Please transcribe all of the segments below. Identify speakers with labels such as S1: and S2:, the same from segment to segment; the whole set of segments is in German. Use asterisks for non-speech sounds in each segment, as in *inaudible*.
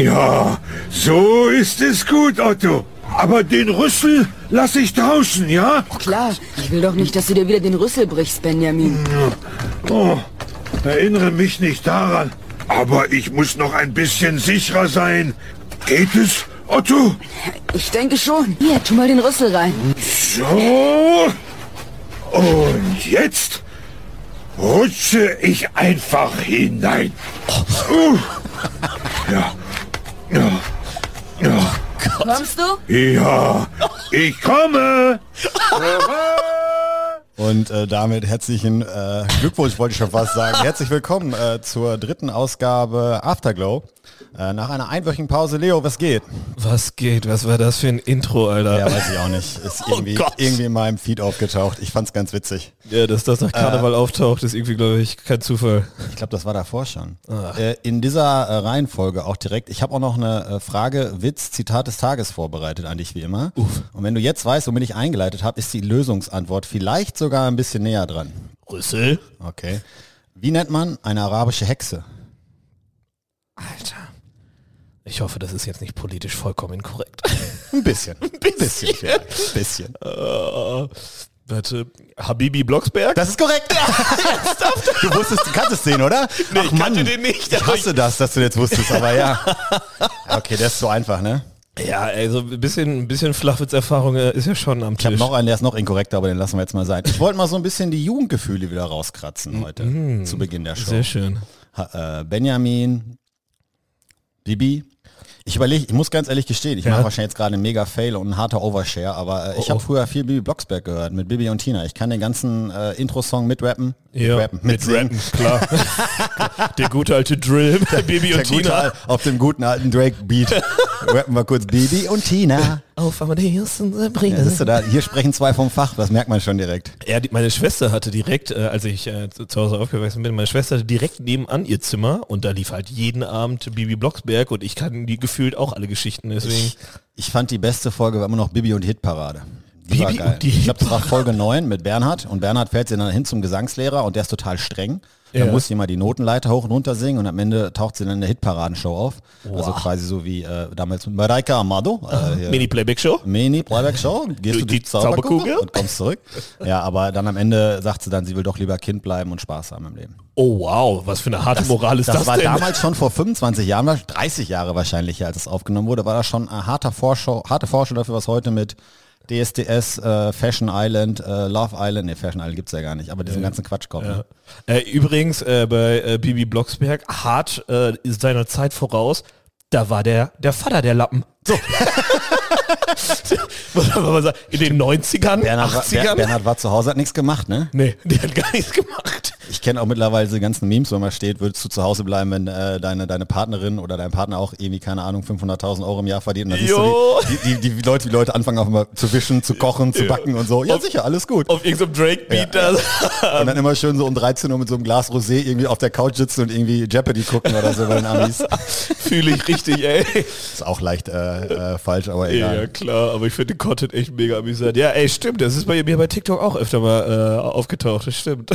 S1: Ja, so ist es gut, Otto. Aber den Rüssel lasse ich draußen, ja?
S2: Klar, ich will doch nicht, dass du dir wieder den Rüssel brichst, Benjamin.
S1: Oh, erinnere mich nicht daran. Aber ich muss noch ein bisschen sicherer sein. Geht es, Otto?
S2: Ich denke schon. Hier, tu mal den Rüssel rein.
S1: So. Und jetzt rutsche ich einfach hinein. *laughs* Uh. Ja.
S2: Kommst du?
S1: Ja, ich komme.
S3: Und äh, damit herzlichen äh, Glückwunsch, wollte ich schon fast sagen. Herzlich willkommen äh, zur dritten Ausgabe Afterglow. Äh, nach einer einwöchigen Pause. Leo, was geht?
S4: Was geht? Was war das für ein Intro, Alter?
S3: Ja, weiß ich auch nicht. Ist *laughs*
S4: Oh
S3: irgendwie,
S4: Gott.
S3: irgendwie in meinem Feed aufgetaucht. Ich fand's ganz witzig.
S4: Ja, dass das nach Karneval auftaucht, ist irgendwie, glaube ich, kein Zufall.
S3: Ich glaube, das war davor schon. Äh, in dieser äh, Reihenfolge auch direkt. Ich habe auch noch eine äh, Frage, Witz, Zitat des Tages vorbereitet an dich wie immer. Und wenn du jetzt weißt, womit ich eingeleitet habe, ist die Lösungsantwort vielleicht sogar ein bisschen näher dran.
S4: Rüssel?
S3: Okay. Wie nennt man eine arabische Hexe?
S4: Alter. Ich hoffe, das ist jetzt nicht politisch vollkommen inkorrekt. *laughs*
S3: Ein bisschen. Ein bisschen. Ein bisschen.
S4: Äh, warte. Habibi Blocksberg?
S3: Das ist korrekt. *laughs* du wusstest, du kanntest den, oder?
S4: Nee, ich kannte den nicht,
S3: Ich hasse das, dass du jetzt wusstest, aber ja. *laughs* Okay, der ist so einfach, ne?
S4: Ja, also ein bisschen, ein bisschen Flachwitz-Erfahrung äh, ist ja schon am
S3: Ich habe
S4: Tisch.
S3: noch einen, der ist noch inkorrekter, aber den lassen wir jetzt mal sein. Ich wollte mal so ein bisschen die Jugendgefühle wieder rauskratzen heute, zu Beginn der Show.
S4: Sehr schön.
S3: Äh, Benjamin, Bibi. Ich überlege, ich muss ganz ehrlich gestehen, ich
S4: Ja.
S3: mache wahrscheinlich jetzt gerade einen mega Fail und einen harter Overshare, aber äh, ich
S4: Oh,
S3: habe
S4: oh.
S3: früher viel Bibi Blocksberg gehört mit Bibi und Tina. Ich kann den ganzen äh, Intro-Song mitrappen,
S4: Ja,
S3: mitrappen,
S4: mit
S3: mitsingen.
S4: Klar. *laughs* Der gute alte Drill,
S3: Der *laughs*
S4: und
S3: gute,
S4: Tina.
S3: Al- auf dem guten alten Drake-Beat. *laughs* Rappen wir kurz Bibi und Tina.
S4: Auf Amadeus und Sabrina.
S3: Ja, siehst du da, hier sprechen zwei vom Fach, das merkt man schon direkt.
S4: Ja, die, meine Schwester hatte direkt, äh, als ich äh, zu, zu Hause aufgewachsen bin, meine Schwester hatte direkt nebenan ihr Zimmer und da lief halt jeden Abend Bibi Blocksberg und ich kann die gefühlt auch alle Geschichten, deswegen.
S3: Ich fand die beste Folge war immer noch Bibi und Hitparade. Die
S4: Bibi
S3: war geil.
S4: die
S3: ich glaube, das war Folge 9 mit Bernhard und Bernhard fährt sie dann hin zum Gesangslehrer und der ist total streng. Da
S4: Ja.
S3: muss sie mal die Notenleiter hoch und runter singen und am Ende taucht sie dann in der Hitparadenshow auf. Also quasi so wie äh, damals mit Mareike Amado. Äh.
S4: Mini-Playback-Show?
S3: Mini Playback Show, gehst du
S4: Die
S3: die Zauberkugel und kommst zurück. Ja, aber dann am Ende sagt sie dann, sie will doch lieber Kind bleiben und Spaß haben im Leben.
S4: Oh wow, was für eine harte Moral ist das,
S3: Das war
S4: denn?
S3: damals schon vor 25 Jahren, 30 Jahre wahrscheinlich, als es aufgenommen wurde, war das schon eine harte Vorschau, harte Vorschau dafür, was heute mit DSDS, äh, Fashion Island, äh, Love Island, ne, Fashion Island gibt's ja gar nicht, aber diesen ganzen Quatsch kommt. Ne?
S4: Äh, übrigens, äh, bei äh, Bibi Blocksberg, hart äh, ist seiner Zeit voraus, da war der, der Vater der Lappen. So. *laughs* Man In den 90ern,
S3: Bernhard, war,
S4: 80ern?
S3: Ber Bernhard war zu Hause, hat nichts gemacht, ne?
S4: nee, der hat gar nichts gemacht.
S3: Ich kenne auch mittlerweile diese ganzen Memes, wo immer steht, würdest du zu Hause bleiben, wenn äh, deine, deine Partnerin oder dein Partner auch irgendwie, keine Ahnung, 500.000 Euro im Jahr verdient. Und dann siehst
S4: Jo.
S3: du, die, die, die, die Leute, die Leute anfangen auch immer zu wischen, zu kochen, zu backen und so. Ja,
S4: Auf-
S3: sicher, alles gut.
S4: Auf irgendeinem Drake-Beat
S3: Ja,
S4: da.
S3: Und dann immer schön so um 13 Uhr mit so einem Glas Rosé irgendwie auf der Couch sitzen und irgendwie Jeopardy gucken oder so bei den Amis. *laughs*
S4: Fühle ich richtig, ey.
S3: Ist auch leicht äh, äh, falsch, aber
S4: Ja,
S3: egal.
S4: klar, aber ich finde den Content echt mega amüsant. Ja, ey, stimmt, das ist bei mir bei TikTok auch öfter mal äh, aufgetaucht, das stimmt.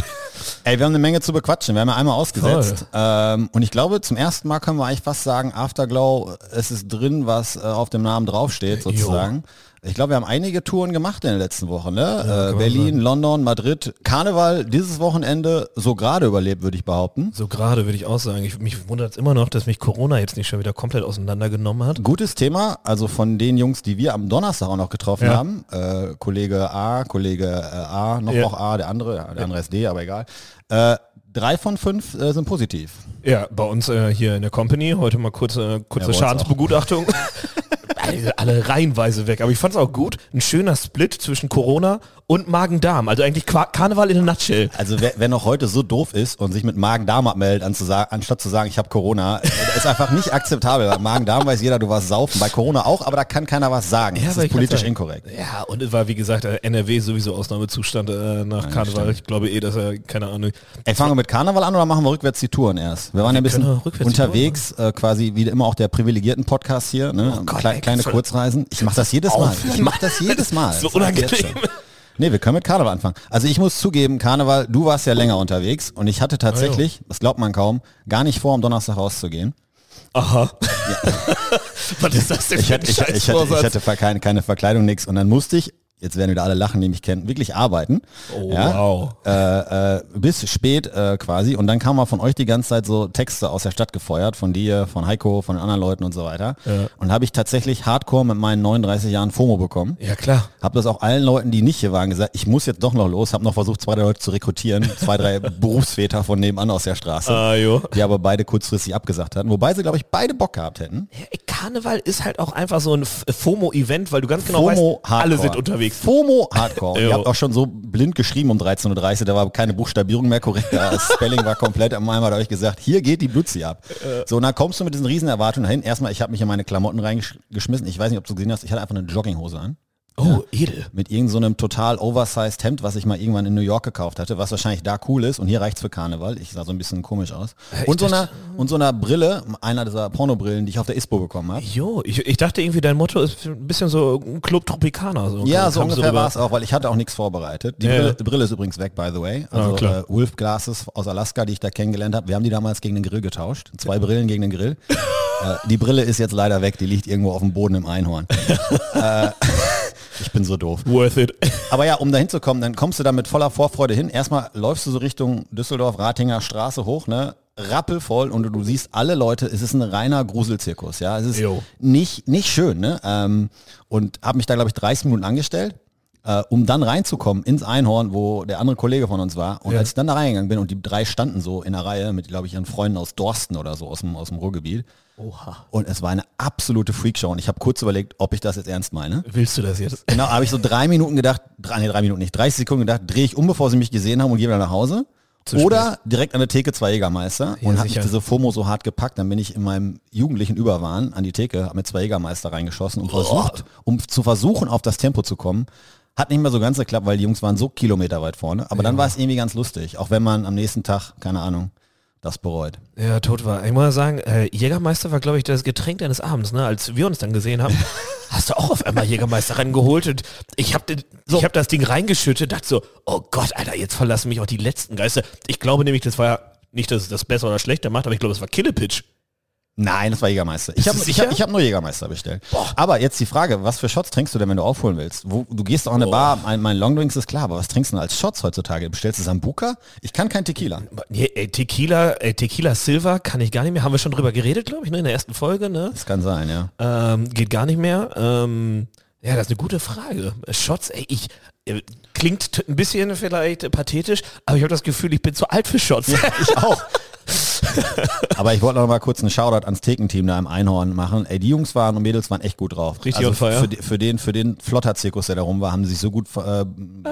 S3: Ey, wir haben eine Menge zu bequatschen. Wir haben ja einmal ausgesetzt. Ähm, und ich glaube, zum ersten Mal können wir eigentlich fast sagen, Afterglow, es ist drin, was äh, auf dem Namen draufsteht, sozusagen. Ich glaube, wir haben einige Touren gemacht in den letzten Wochen. Ne? äh, Berlin, London, Madrid. Karneval dieses Wochenende so gerade überlebt, würde ich behaupten.
S4: So gerade würde ich auch sagen, ich, mich wundert es immer noch, dass mich Corona jetzt nicht schon wieder komplett auseinandergenommen hat.
S3: Gutes Thema, also von den Jungs, die wir am Donnerstag auch noch getroffen
S4: Ja.
S3: haben. Äh, Kollege A, Kollege äh, A, noch
S4: Ja.
S3: auch A, der andere, ja, der andere ist D, aber egal. Äh, drei von fünf äh, sind positiv.
S4: Ja, bei uns äh, hier in der Company, heute mal kurze, kurze
S3: Ja,
S4: Schadensbegutachtung. *laughs* alle, reihenweise weg. Aber ich fand es auch gut. Ein schöner Split zwischen Corona und Magen-Darm. Also eigentlich Qua Karneval in a nutshell.
S3: Also wer, wer noch heute so doof ist und sich mit Magen-Darm abmeldet, anstatt zu sagen, ich habe Corona, äh, das ist einfach nicht akzeptabel. Bei Magen-Darm weiß jeder, du warst saufen. Bei Corona auch, aber da kann keiner was sagen. das
S4: aber
S3: ist politisch
S4: sagen.
S3: inkorrekt.
S4: Ja, und es war wie gesagt äh, NRW sowieso Ausnahmezustand äh, nach Karneval. Ich glaube eh, dass er, keine Ahnung.
S3: Ey, fangen wir mit Karneval an oder machen wir rückwärts die Touren erst? Wir waren ja ein bisschen unterwegs, äh, quasi wie immer auch der privilegierten Podcast hier, ne?
S4: Oh Gott,
S3: Klei-
S4: ey,
S3: kleine Kurzreisen. Ich mache das jedes Mal. Ich mache das jedes Mal.
S4: So
S3: Das
S4: unangenehm.
S3: Nee, wir können mit Karneval anfangen. Also ich muss zugeben, Karneval, du warst ja länger unterwegs und ich hatte tatsächlich, das glaubt man kaum, gar nicht vor, am Donnerstag rauszugehen.
S4: Aha. Ja. *laughs* Was ist das denn
S3: ich, hatte, ich, ich, hatte, ich hatte keine, keine Verkleidung, nix. Und dann musste ich jetzt werden wieder alle lachen, die mich kennen, wirklich arbeiten.
S4: Oh, ja, wow.
S3: Äh, äh, bis spät äh, quasi. Und dann kam mal von euch die ganze Zeit so Texte aus der Stadt gefeuert, von dir, von Heiko, von den anderen Leuten und so weiter. Ja. Und habe ich tatsächlich Hardcore mit meinen 39 Jahren FOMO bekommen.
S4: Ja, klar.
S3: Habe das auch allen Leuten, die nicht hier waren, gesagt, ich muss jetzt doch noch los. Habe noch versucht, zwei, drei Leute zu rekrutieren. zwei, drei *laughs* Berufsväter von nebenan aus der Straße.
S4: Jo.
S3: Die aber beide kurzfristig abgesagt hatten. Wobei sie, glaube ich, beide Bock gehabt hätten.
S4: Ja, Karneval ist halt auch einfach so ein FOMO-Event, weil du ganz genau FOMO weißt, alle sind unterwegs.
S3: FOMO Hardcore. *laughs* Ihr habt auch schon so blind geschrieben um 13.30 Uhr, da war keine Buchstabierung mehr korrekt, *laughs* das Spelling war komplett am einmal da habe ich gesagt, hier geht die Blutzi ab. So, und dann kommst du mit diesen riesen Erwartungen dahin. Erstmal, ich habe mich in meine Klamotten reingeschmissen. Ich weiß nicht, ob du gesehen hast, ich hatte einfach eine Jogginghose an.
S4: Oh, ja, edel.
S3: Mit irgendeinem so total oversized Hemd, was ich mal irgendwann in New York gekauft hatte, was wahrscheinlich da cool ist und hier reicht's für Karneval. Ich sah so ein bisschen komisch aus. Ja, und, so einer, und so einer Brille, einer dieser Pornobrillen, die ich auf der ISPO bekommen habe.
S4: Jo, ich, ich dachte irgendwie, dein Motto ist ein bisschen so Club Tropicana. So.
S3: Ja, so ungefähr war es auch, weil ich hatte auch nichts vorbereitet. Die, ja, Brille, die, Brille, ist übrigens weg, by the way. Also oh, äh, Wolf Glasses aus Alaska, die ich da kennengelernt habe. Wir haben die damals gegen den Grill getauscht. Zwei Brillen gegen den Grill. *laughs* äh, die Brille ist jetzt leider weg, die liegt irgendwo auf dem Boden im Einhorn. *laughs* *laughs* ich bin so doof.
S4: Worth it. *laughs*
S3: Aber ja, um da hinzukommen, dann kommst du da mit voller Vorfreude hin. Erstmal läufst du so Richtung Düsseldorf, Ratinger Straße hoch, ne? Rappelvoll und du, siehst alle Leute, es ist ein reiner Gruselzirkus, ja. Es ist nicht, nicht schön, ne? Ähm, und habe mich da, glaube ich, 30 Minuten angestellt. Uh, um dann reinzukommen ins Einhorn, wo der andere Kollege von uns war. Und ja. als ich dann da reingegangen bin und die drei standen so in der Reihe mit, glaube ich, ihren Freunden aus Dorsten oder so aus dem, aus dem Ruhrgebiet,
S4: Oha.
S3: Und es war eine absolute Freakshow. Und ich habe kurz überlegt, ob ich das jetzt ernst meine.
S4: Willst du das jetzt?
S3: Genau, habe ich so drei Minuten gedacht, drei, nee, drei Minuten nicht, 30 Sekunden gedacht, drehe ich um, bevor sie mich gesehen haben und gehe wieder nach Hause. Oder direkt an der Theke zwei Jägermeister ja, und habe diese FOMO so hart gepackt, dann bin ich in meinem jugendlichen Überwahn an die Theke, habe mit zwei Jägermeister reingeschossen und versucht, um zu versuchen, auf das Tempo zu kommen. Hat nicht mehr so ganz geklappt, weil die Jungs waren so kilometerweit vorne. Aber ja. dann war es irgendwie ganz lustig, auch wenn man am nächsten Tag, keine Ahnung, das bereut.
S4: Ja, tot war. Ich muss sagen, äh, Jägermeister war, glaube ich, das Getränk deines Abends, ne? Als wir uns dann gesehen haben, *laughs* hast du auch auf einmal Jägermeister reingeholt und ich habe so. hab das Ding reingeschüttet, dachte so, oh Gott, Alter, jetzt verlassen mich auch die letzten Geister. Ich glaube nämlich, das war ja nicht, dass es das besser oder schlechter macht, aber ich glaube, es war Killepitch.
S3: Nein, das war Jägermeister. Ich habe ich hab, ich hab nur Jägermeister bestellt. Boah. Aber jetzt die Frage, was für Shots trinkst du denn, wenn du aufholen willst? Wo, du gehst auch in eine Bar, mein, mein Longdrinks ist klar, aber was trinkst du denn als Shots heutzutage? Bestellst du Sambuca? Ich kann kein Tequila.
S4: Nee, ey, Tequila, ey, Tequila Silver kann ich gar nicht mehr. Haben wir schon drüber geredet, glaube ich, ne, in der ersten Folge, ne?
S3: Das kann sein, ja.
S4: Ähm, geht gar nicht mehr. Ähm, ja, das ist eine gute Frage. Shots, ey, ich, äh, klingt ein bisschen vielleicht pathetisch, aber ich habe das Gefühl, ich bin zu alt für Shots.
S3: Ja, ich auch. *laughs* Aber ich wollte noch mal kurz einen Shoutout ans Thekenteam da im Einhorn machen. Ey, die Jungs waren und Mädels waren echt gut drauf.
S4: Richtig also
S3: für, für, den, für den Flotter-Zirkus, der da rum war, haben sie sich so gut, äh,
S4: ja,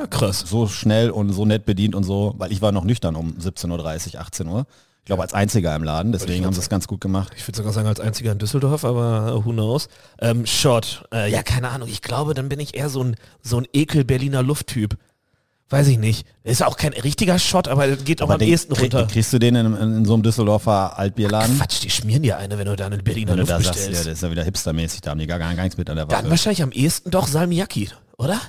S4: krass.
S3: so schnell und so nett bedient und so, weil ich war noch nüchtern um 17.30 Uhr, 18 Uhr. Ich glaube als einziger im Laden, deswegen haben sie es ganz gut gemacht.
S4: Ich würde sogar sagen als einziger in Düsseldorf, aber uh, who knows. Ähm, Shot, äh, ja keine Ahnung, ich glaube, dann bin ich eher so ein, so ein Ekel-Berliner Lufttyp weiß ich nicht. Ist auch kein richtiger Shot, aber geht auch aber am den, ehesten runter.
S3: Kriegst du den in, in, in, so einem Düsseldorfer Altbierladen?
S4: Ach Quatsch, die schmieren dir eine, wenn du da eine Berliner Luft da bestellst. Sagst,
S3: ja, das ist ja wieder hipstermäßig, da haben die gar, gar nichts mit an der
S4: Waffe. Dann wahrscheinlich am ehesten doch Salmiakki, oder?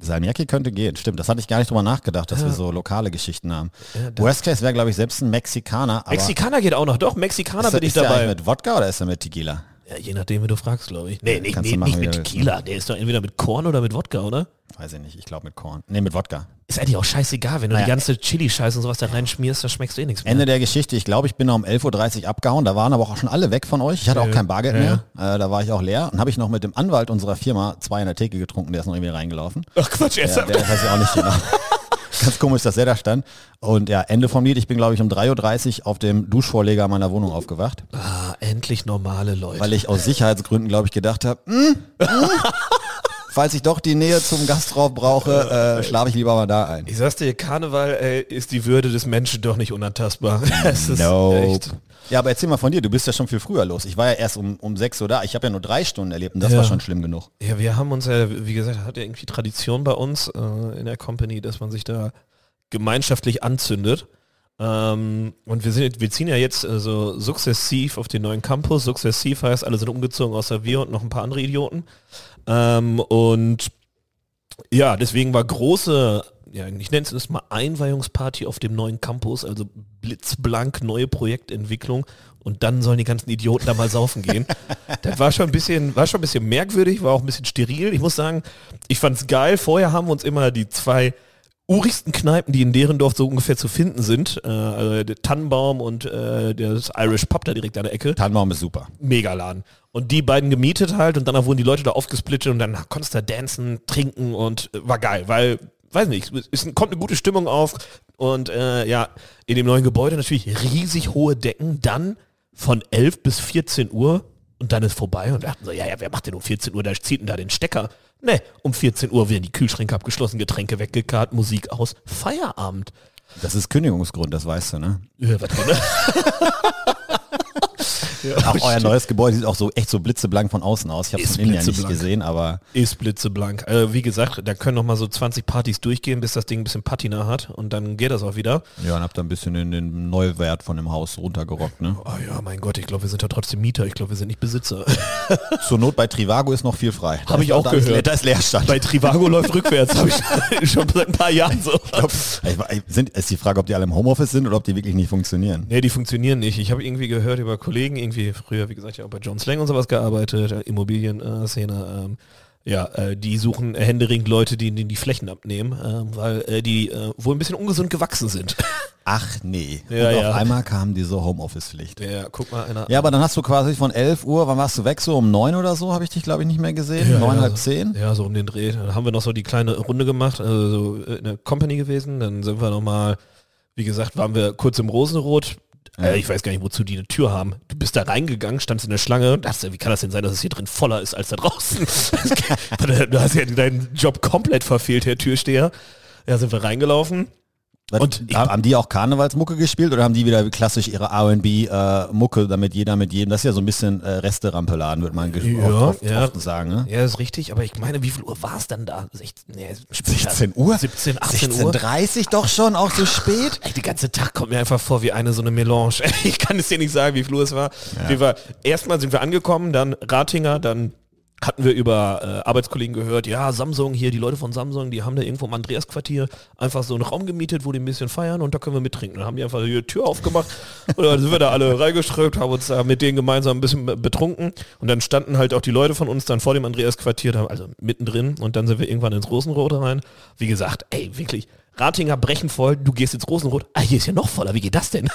S3: Salmiakki könnte gehen, stimmt. Das hatte ich gar nicht drüber nachgedacht, dass ja. wir so lokale Geschichten haben. Ja, Worst Case wäre, glaube ich, selbst ein Mexikaner.
S4: Mexikaner geht auch noch, doch, Mexikaner ist bin ich dabei.
S3: Ist mit Wodka oder ist er mit Tequila?
S4: Ja, je nachdem, wie du fragst, glaube ich. Nee, nicht, nee, nicht mit Tequila. Der ist doch entweder mit Korn oder mit Wodka, oder?
S3: Weiß ich nicht. Ich glaube mit Korn. Nee, mit Wodka.
S4: Ist eigentlich auch scheißegal, wenn du naja. die ganze Chili-Scheiße und sowas da reinschmierst, dann schmeckst du eh nichts
S3: mehr. Ende der Geschichte. Ich glaube, ich bin noch um 11.30 Uhr abgehauen. Da waren aber auch schon alle weg von euch. Ich hatte auch kein Bargeld ja. mehr. Äh, da war ich auch leer. Und habe ich noch mit dem Anwalt unserer Firma zwei in der Theke getrunken. Der ist noch irgendwie reingelaufen.
S4: Ach Quatsch,
S3: er ja, Der weiß ich auch nicht genau. *laughs* Ganz komisch, dass er da stand. Und ja, Ende vom Lied. Ich bin, glaube ich, um 3.30 Uhr auf dem Duschvorleger meiner Wohnung aufgewacht.
S4: Ah, endlich normale Leute.
S3: Weil ich aus Sicherheitsgründen, glaube ich, gedacht habe, mm, mm, falls ich doch die Nähe zum Gastrauf brauche, äh, schlafe ich lieber mal da ein.
S4: Ich sag's dir, Karneval ey, ist die Würde des Menschen doch nicht unantastbar. *laughs*
S3: es ist nope. echt. Ja, aber erzähl mal von dir, du bist ja schon viel früher los. Ich war ja erst um, um sechs Uhr da. Ich habe ja nur drei Stunden erlebt und das ja. war schon schlimm genug.
S4: Ja, wir haben uns ja, wie gesagt, hat ja irgendwie Tradition bei uns äh, in der Company, dass man sich da gemeinschaftlich anzündet. Ähm, und wir, sind, wir ziehen ja jetzt äh, so sukzessiv auf den neuen Campus. Sukzessiv heißt, alle sind umgezogen, außer wir und noch ein paar andere Idioten. Ähm, und ja, deswegen war große ja, ich nenne es mal Einweihungsparty auf dem neuen Campus, also blitzblank neue Projektentwicklung und dann sollen die ganzen Idioten da mal saufen gehen. *laughs* das war schon ein bisschen, war schon ein bisschen merkwürdig, war auch ein bisschen steril. Ich muss sagen, ich fand es geil. Vorher haben wir uns immer die zwei urigsten Kneipen, die in deren Dorf so ungefähr zu finden sind. Äh, also der Tannenbaum und äh, das Irish Pub da direkt an der Ecke.
S3: Tannenbaum ist super.
S4: Megaladen. Und die beiden gemietet halt und danach wurden die Leute da aufgesplittet und dann konntest du da dancen, trinken und äh, war geil, weil, weiß nicht, es kommt eine gute Stimmung auf und äh, ja, in dem neuen Gebäude natürlich riesig hohe Decken, dann von 11 bis 14 Uhr und dann ist vorbei und dachten so, ja, ja, wer macht denn um 14 Uhr, da zieht denn da den Stecker? Ne, um 14 Uhr werden die Kühlschränke abgeschlossen, Getränke weggekarrt, Musik aus, Feierabend.
S3: Das ist Kündigungsgrund, das weißt du, ne?
S4: Ja, was drin? *laughs*
S3: Ja, auch euer neues Gebäude sieht auch so echt so blitzeblank von außen aus. Ich habe es von innen ja nicht gesehen, aber...
S4: Ist blitzeblank. Also wie gesagt, da können noch mal so 20 Partys durchgehen, bis das Ding ein bisschen Patina hat und dann geht das auch wieder.
S3: Ja, und habt da ein bisschen in den Neuwert von dem Haus runtergerockt, ne?
S4: Oh ja, mein Gott, ich glaube, wir sind ja trotzdem Mieter. Ich glaube, wir sind nicht Besitzer. *laughs*
S3: Zur Not bei Trivago ist noch viel frei.
S4: Habe ich auch gehört.
S3: Ist, da ist Leerstand.
S4: Bei Trivago läuft rückwärts, habe ich *laughs* schon seit ein paar Jahren so. Glaub,
S3: sind, ist die Frage, ob die alle im Homeoffice sind oder ob die wirklich nicht funktionieren.
S4: Nee, die funktionieren nicht. Ich habe irgendwie gehört über Kollegen, irgendwie früher, wie gesagt, ja auch bei John Slang und sowas gearbeitet, äh, Immobilienszene. Ähm, ja, äh, die suchen händeringend Leute, die die, die Flächen abnehmen, äh, weil äh, die äh, wohl ein bisschen ungesund gewachsen sind. *laughs*
S3: Ach nee.
S4: Ja,
S3: und
S4: ja.
S3: auf einmal kam diese Homeoffice-Pflicht.
S4: Ja, guck mal einer.
S3: Ja, aber dann hast du quasi von 11 Uhr, wann warst du weg? So um 9 oder so habe ich dich, glaube ich, nicht mehr gesehen.
S4: Ja,
S3: Neun,
S4: ja,
S3: halb
S4: so,
S3: zehn.
S4: Ja, so um den Dreh. Dann haben wir noch so die kleine Runde gemacht, also so in der Company gewesen. Dann sind wir nochmal, wie gesagt, waren wir kurz im Rosenrot äh, ich weiß gar nicht, wozu die eine Tür haben. Du bist da reingegangen, standst in der Schlange dachte, wie kann das denn sein, dass es hier drin voller ist als da draußen? *laughs* du hast ja deinen Job komplett verfehlt, Herr Türsteher. Ja, sind wir reingelaufen.
S3: Und haben die auch Karnevalsmucke gespielt oder haben die wieder klassisch ihre R&B-Mucke, äh, damit jeder mit jedem, das ist ja so ein bisschen äh, Reste-Rampeladen, würde man
S4: ja,
S3: oft,
S4: ja.
S3: oft sagen. Ne?
S4: Ja, ist richtig, aber ich meine, wie viel Uhr war es dann da? 16, nee,
S3: 16 Uhr?
S4: 17, 18 Uhr?
S3: 30 doch schon, auch so spät?
S4: Ey, der ganze Tag kommt mir einfach vor wie eine so eine Melange. *laughs* Ich kann es dir nicht sagen, wie viel Uhr es war. Ja. Wir war erstmal sind wir angekommen, dann Ratinger, dann hatten wir über äh, Arbeitskollegen gehört, ja, Samsung hier, die Leute von Samsung, die haben da irgendwo im Andreasquartier einfach so einen Raum gemietet, wo die ein bisschen feiern und da können wir mittrinken. Dann haben die einfach die Tür aufgemacht *laughs* und dann sind wir da alle reingeströmt, haben uns da mit denen gemeinsam ein bisschen betrunken und dann standen halt auch die Leute von uns dann vor dem Andreasquartier, also mittendrin und dann sind wir irgendwann ins Rosenrot rein. Wie gesagt, ey, wirklich, Ratinger brechen voll, du gehst ins Rosenrot, ah, hier ist ja noch voller, wie geht das denn?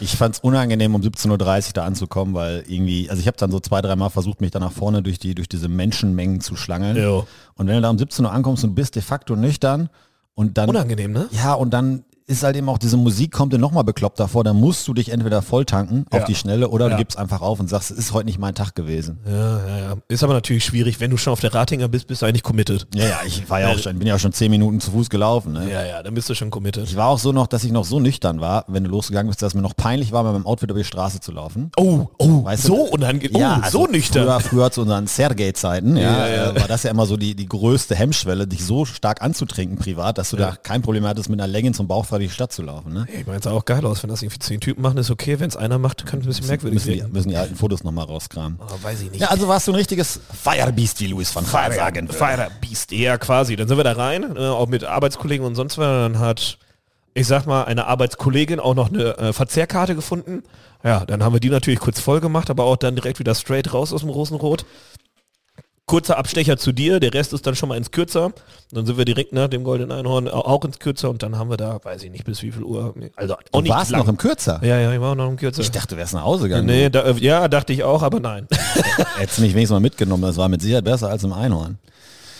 S3: Ich fand es unangenehm, um 17.30 Uhr da anzukommen, weil irgendwie, also ich habe dann so zwei, dreimal versucht, mich da nach vorne durch, die, durch diese Menschenmengen zu schlangeln.
S4: Jo.
S3: Und wenn du da um 17 Uhr ankommst und bist de facto nüchtern und dann...
S4: Unangenehm, ne?
S3: Ja, und dann ist halt eben auch diese Musik kommt dir nochmal bekloppt davor, dann musst du dich entweder voll tanken
S4: Ja.
S3: auf die Schnelle oder
S4: Ja.
S3: du gibst einfach auf und sagst, es ist heute nicht mein Tag gewesen.
S4: Ja, ja, ja. Ist aber natürlich schwierig, wenn du schon auf der Ratinger bist, bist du eigentlich committed.
S3: Ja, ja, ich war ja auch schon, bin ja auch schon zehn Minuten zu Fuß gelaufen. Ne?
S4: Ja, ja, dann bist du schon committed.
S3: Ich war auch so noch, dass ich noch so nüchtern war, wenn du losgegangen bist, dass mir noch peinlich war, mit meinem Outfit über die Straße zu laufen.
S4: Oh, oh,
S3: Weißt du,
S4: so unangenehm, oh,
S3: Ja, also
S4: so nüchtern.
S3: Früher, früher zu unseren Sergei-Zeiten, ja,
S4: Ja,
S3: äh, war das ja immer so die, die größte Hemmschwelle, dich so stark anzutrinken privat, dass du da kein Problem hattest, mit einer Leggings und Bauch frei durch die Stadt zu laufen. Ne?
S4: Ich meine, es sah auch geil aus, wenn das irgendwie zehn Typen machen, ist okay. Wenn es einer macht, kann es ein bisschen merkwürdig
S3: Müssen die,
S4: werden.
S3: müssen die alten Fotos nochmal rauskramen.
S4: Oh, weiß ich nicht.
S3: Ja, also warst du ein richtiges Firebeast, wie Louis van Gaal sagen würde.
S4: Fire Beast, ja quasi. Dann sind wir da rein, äh, auch mit Arbeitskollegen und sonst was. Dann hat, ich sag mal, eine Arbeitskollegin auch noch eine äh, Verzehrkarte gefunden. Ja, dann haben wir die natürlich kurz voll gemacht, aber auch dann direkt wieder straight raus aus dem Rosenrot. Kurzer Abstecher zu dir, der Rest ist dann schon mal ins Kürzer. Dann sind wir direkt nach dem Goldenen Einhorn au- auch ins Kürzer und dann haben wir da, weiß ich nicht, bis wie viel Uhr. Also auch
S3: Du
S4: nicht
S3: warst
S4: lang.
S3: noch im Kürzer.
S4: Ja, ja, ich war auch noch im Kürzer.
S3: Ich dachte, du wärst nach Hause gegangen.
S4: nee, da, ja, dachte ich auch, aber nein. *laughs*
S3: Hättest mich wenigstens mal mitgenommen, das war mit Sicherheit besser als im Einhorn.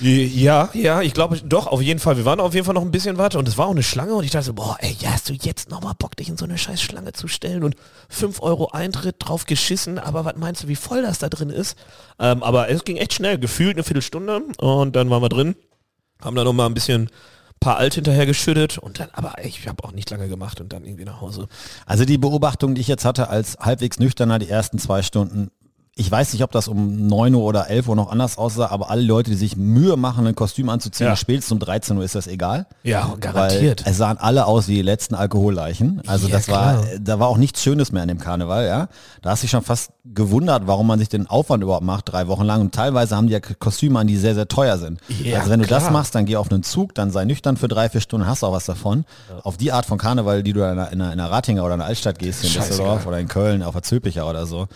S4: Ja, ja, ich glaube doch, auf jeden Fall. Wir waren auf jeden Fall noch ein bisschen weiter und es war auch eine Schlange und ich dachte so, boah, ey, hast du jetzt nochmal Bock, dich in so eine scheiß Schlange zu stellen und 5 Euro Eintritt drauf geschissen, aber was meinst du, wie voll das da drin ist? Ähm, aber es ging echt schnell, gefühlt eine Viertelstunde und dann waren wir drin, haben da nochmal ein bisschen paar Alt hinterher geschüttet und dann, aber ich habe auch nicht lange gemacht und dann irgendwie nach Hause.
S3: Also die Beobachtung, die ich jetzt hatte als halbwegs nüchterner, die ersten zwei Stunden ich weiß nicht, ob das um 9 Uhr oder 11 Uhr noch anders aussah, aber alle Leute, die sich Mühe machen, ein Kostüm anzuziehen,
S4: Ja.
S3: spätestens um 13 Uhr ist das egal.
S4: Ja, garantiert.
S3: Es sahen alle aus wie die letzten Alkoholleichen. Also
S4: Ja,
S3: das war,
S4: klar.
S3: da war auch nichts Schönes mehr an dem Karneval, ja. Da hast du dich schon fast gewundert, warum man sich den Aufwand überhaupt macht, drei Wochen lang. Und teilweise haben die ja Kostüme an, die sehr, sehr teuer sind.
S4: Ja,
S3: also wenn du das machst, dann geh auf einen Zug, dann sei nüchtern für drei, vier Stunden, hast auch was davon. Auf die Art von Karneval, die du in einer, in einer, in einer Ratinger oder einer Altstadt gehst, in. Düsseldorf oder in Köln, auf der Zülpicher oder so.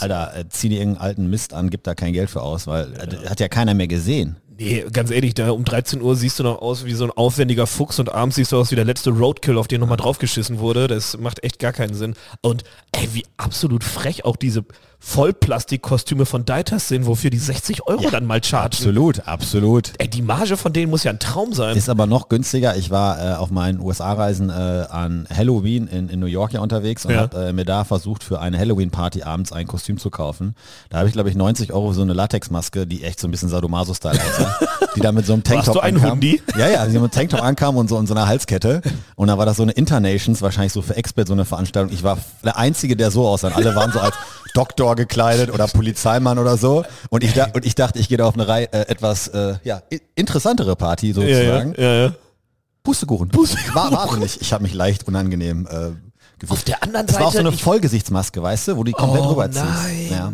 S3: Alter, äh, zieh dir irgendeinen alten Mist an, gib da kein Geld für aus, weil äh, hat ja keiner mehr gesehen.
S4: Nee, ganz ehrlich, da um 13 Uhr siehst du noch aus wie so ein aufwendiger Fuchs und abends siehst du aus wie der letzte Roadkill, auf den nochmal draufgeschissen wurde. Das macht echt gar keinen Sinn. Und ey, wie absolut frech auch diese Vollplastikkostüme von Deitas sind, wofür die 60 Euro dann mal chargen.
S3: Absolut, absolut.
S4: Ey, die Marge von denen muss ja ein Traum sein.
S3: Ist aber noch günstiger. Ich war äh, auf meinen USA-Reisen äh, an Halloween in, in New York ja unterwegs und
S4: Ja.
S3: habe äh, mir da versucht, für eine Halloween-Party abends ein Kostüm zu kaufen. Da habe ich, glaube ich, 90 Euro für so eine Latexmaske, die echt so ein bisschen Sadomaso-Style aussah, die da mit so einem Tanktop *laughs*
S4: Warst du ein
S3: ankam.
S4: Hundi?
S3: Ja, ja, die mit einem Tanktop ankam und so, und so einer Halskette. Und da war das so eine Internations, wahrscheinlich so für Expert so eine Veranstaltung. Ich war der Einzige, der so aussah. Alle waren so als Doktor gekleidet oder Polizeimann oder so. Und ich, da, *laughs* und ich dachte, ich gehe da auf eine Reihe, äh, etwas äh, ja, interessantere Party sozusagen.
S4: ja, ja, ja.
S3: Pustekuchen.
S4: Pustekuchen.
S3: War, war so nicht. Ich habe mich leicht unangenehm äh, gefühlt.
S4: Auf der anderen
S3: Das war auch so
S4: Seite,
S3: eine
S4: ich-
S3: Vollgesichtsmaske, weißt du, wo du die komplett
S4: Oh,
S3: rüberziehst.
S4: nein.
S3: Ja.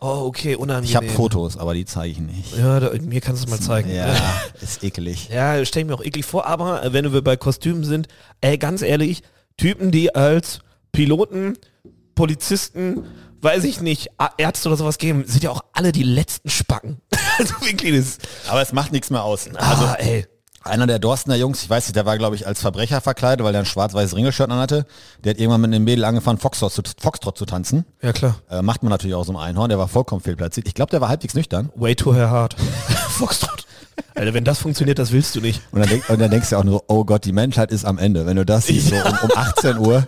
S4: Oh, okay, unangenehm.
S3: Ich habe Fotos, aber die zeige ich nicht.
S4: Ja, da, mir kannst du es mal zeigen.
S3: Ja, *laughs* ist ekelig.
S4: Ja, stell ich mir auch eklig vor, aber äh, wenn wir bei Kostümen sind, ey, ganz ehrlich, Typen, die als Piloten, Polizisten, weiß ich nicht, Ärzte oder sowas geben, sind ja auch alle die letzten Spacken. *laughs* also wirklich, das
S3: Aber es macht nichts mehr aus.
S4: also, ey.
S3: Einer der Dorstener Jungs, ich weiß nicht, der war glaube ich als Verbrecher verkleidet, weil der ein schwarz-weißes Ringelshirt anhatte. Der hat irgendwann mit einem Mädel angefangen, Foxtrot zu, Foxtrot zu tanzen.
S4: Ja, klar.
S3: Äh, macht man natürlich auch so im Einhorn, der war vollkommen fehlplatziert. Ich glaube, der war halbwegs nüchtern.
S4: Way too hard. *laughs* Foxtrot. Alter, wenn das funktioniert, das willst du nicht.
S3: Und dann, denk, und dann denkst du auch nur, oh Gott, die Menschheit ist am Ende. Wenn du das siehst, so um, um 18 Uhr,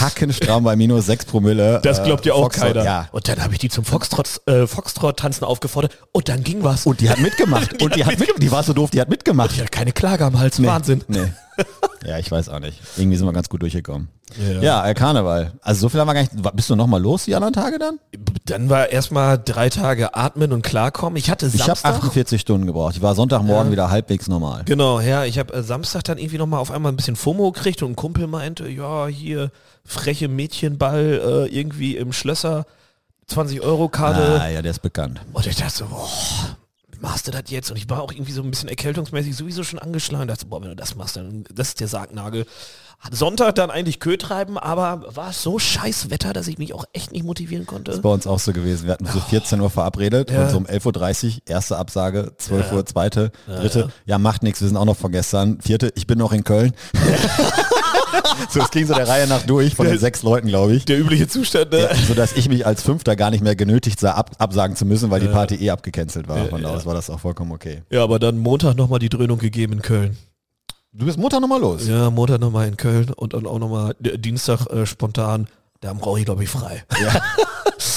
S3: hackenstramm bei minus 6 Promille.
S4: Das
S3: äh,
S4: glaubt ja auch
S3: Foxtrot,
S4: keiner.
S3: Ja.
S4: Und dann habe ich die zum Foxtrot, äh, Foxtrot-Tanzen aufgefordert und dann ging was.
S3: Und die hat mitgemacht. *laughs* Und die hat mit, die war so doof, die hat mitgemacht.
S4: die hat keine Klage am Hals. Wahnsinn.
S3: Nee. Ja, ich weiß auch nicht. Irgendwie sind wir ganz gut durchgekommen.
S4: Ja.
S3: Ja, äh, Karneval. Also so viel haben wir gar nicht. Bist du noch mal los die anderen Tage dann?
S4: Dann war erstmal drei Tage atmen und klarkommen. Ich hatte
S3: Ich habe
S4: Samstag...
S3: 48 Stunden gebraucht. Ich war Sonntagmorgen wieder halbwegs normal.
S4: Genau, ja, ich habe äh, Samstag dann irgendwie nochmal auf einmal ein bisschen FOMO gekriegt und ein Kumpel meinte, ja, hier freche Mädchenball äh, irgendwie im Schlösser, 20 Euro Karte.
S3: Ah, ja, der ist bekannt.
S4: Und ich dachte so, boah, machst du das jetzt? Und ich war auch irgendwie so ein bisschen erkältungsmäßig sowieso schon angeschlagen. Ich dachte, boah, wenn du das machst, dann das ist der Sargnagel. Sonntag dann eigentlich Kö treiben, aber war so scheiß Wetter, dass ich mich auch echt nicht motivieren konnte.
S3: Ist bei uns auch so gewesen. Wir hatten so 14 Uhr verabredet
S4: Ja.
S3: und so um 11.30 Uhr erste Absage, 12 Uhr zweite, dritte. Ja, macht nichts, wir sind auch noch von gestern. Vierte, ich bin noch in Köln. *laughs* *laughs* *laughs* so, es ging so der Reihe nach durch von den sechs Leuten, glaube ich.
S4: Der übliche Zustand, ne?
S3: Ja, so dass ich mich als Fünfter gar nicht mehr genötigt sah, ab, absagen zu müssen, weil die Party eh abgecancelt war. Von da aus war das auch vollkommen okay.
S4: Ja, aber dann Montag nochmal die Dröhnung gegeben in Köln.
S3: Du bist Montag nochmal los.
S4: Ja, Montag nochmal in Köln und dann auch nochmal Dienstag äh, spontan. Da brauche ich, glaube ich, frei. *laughs*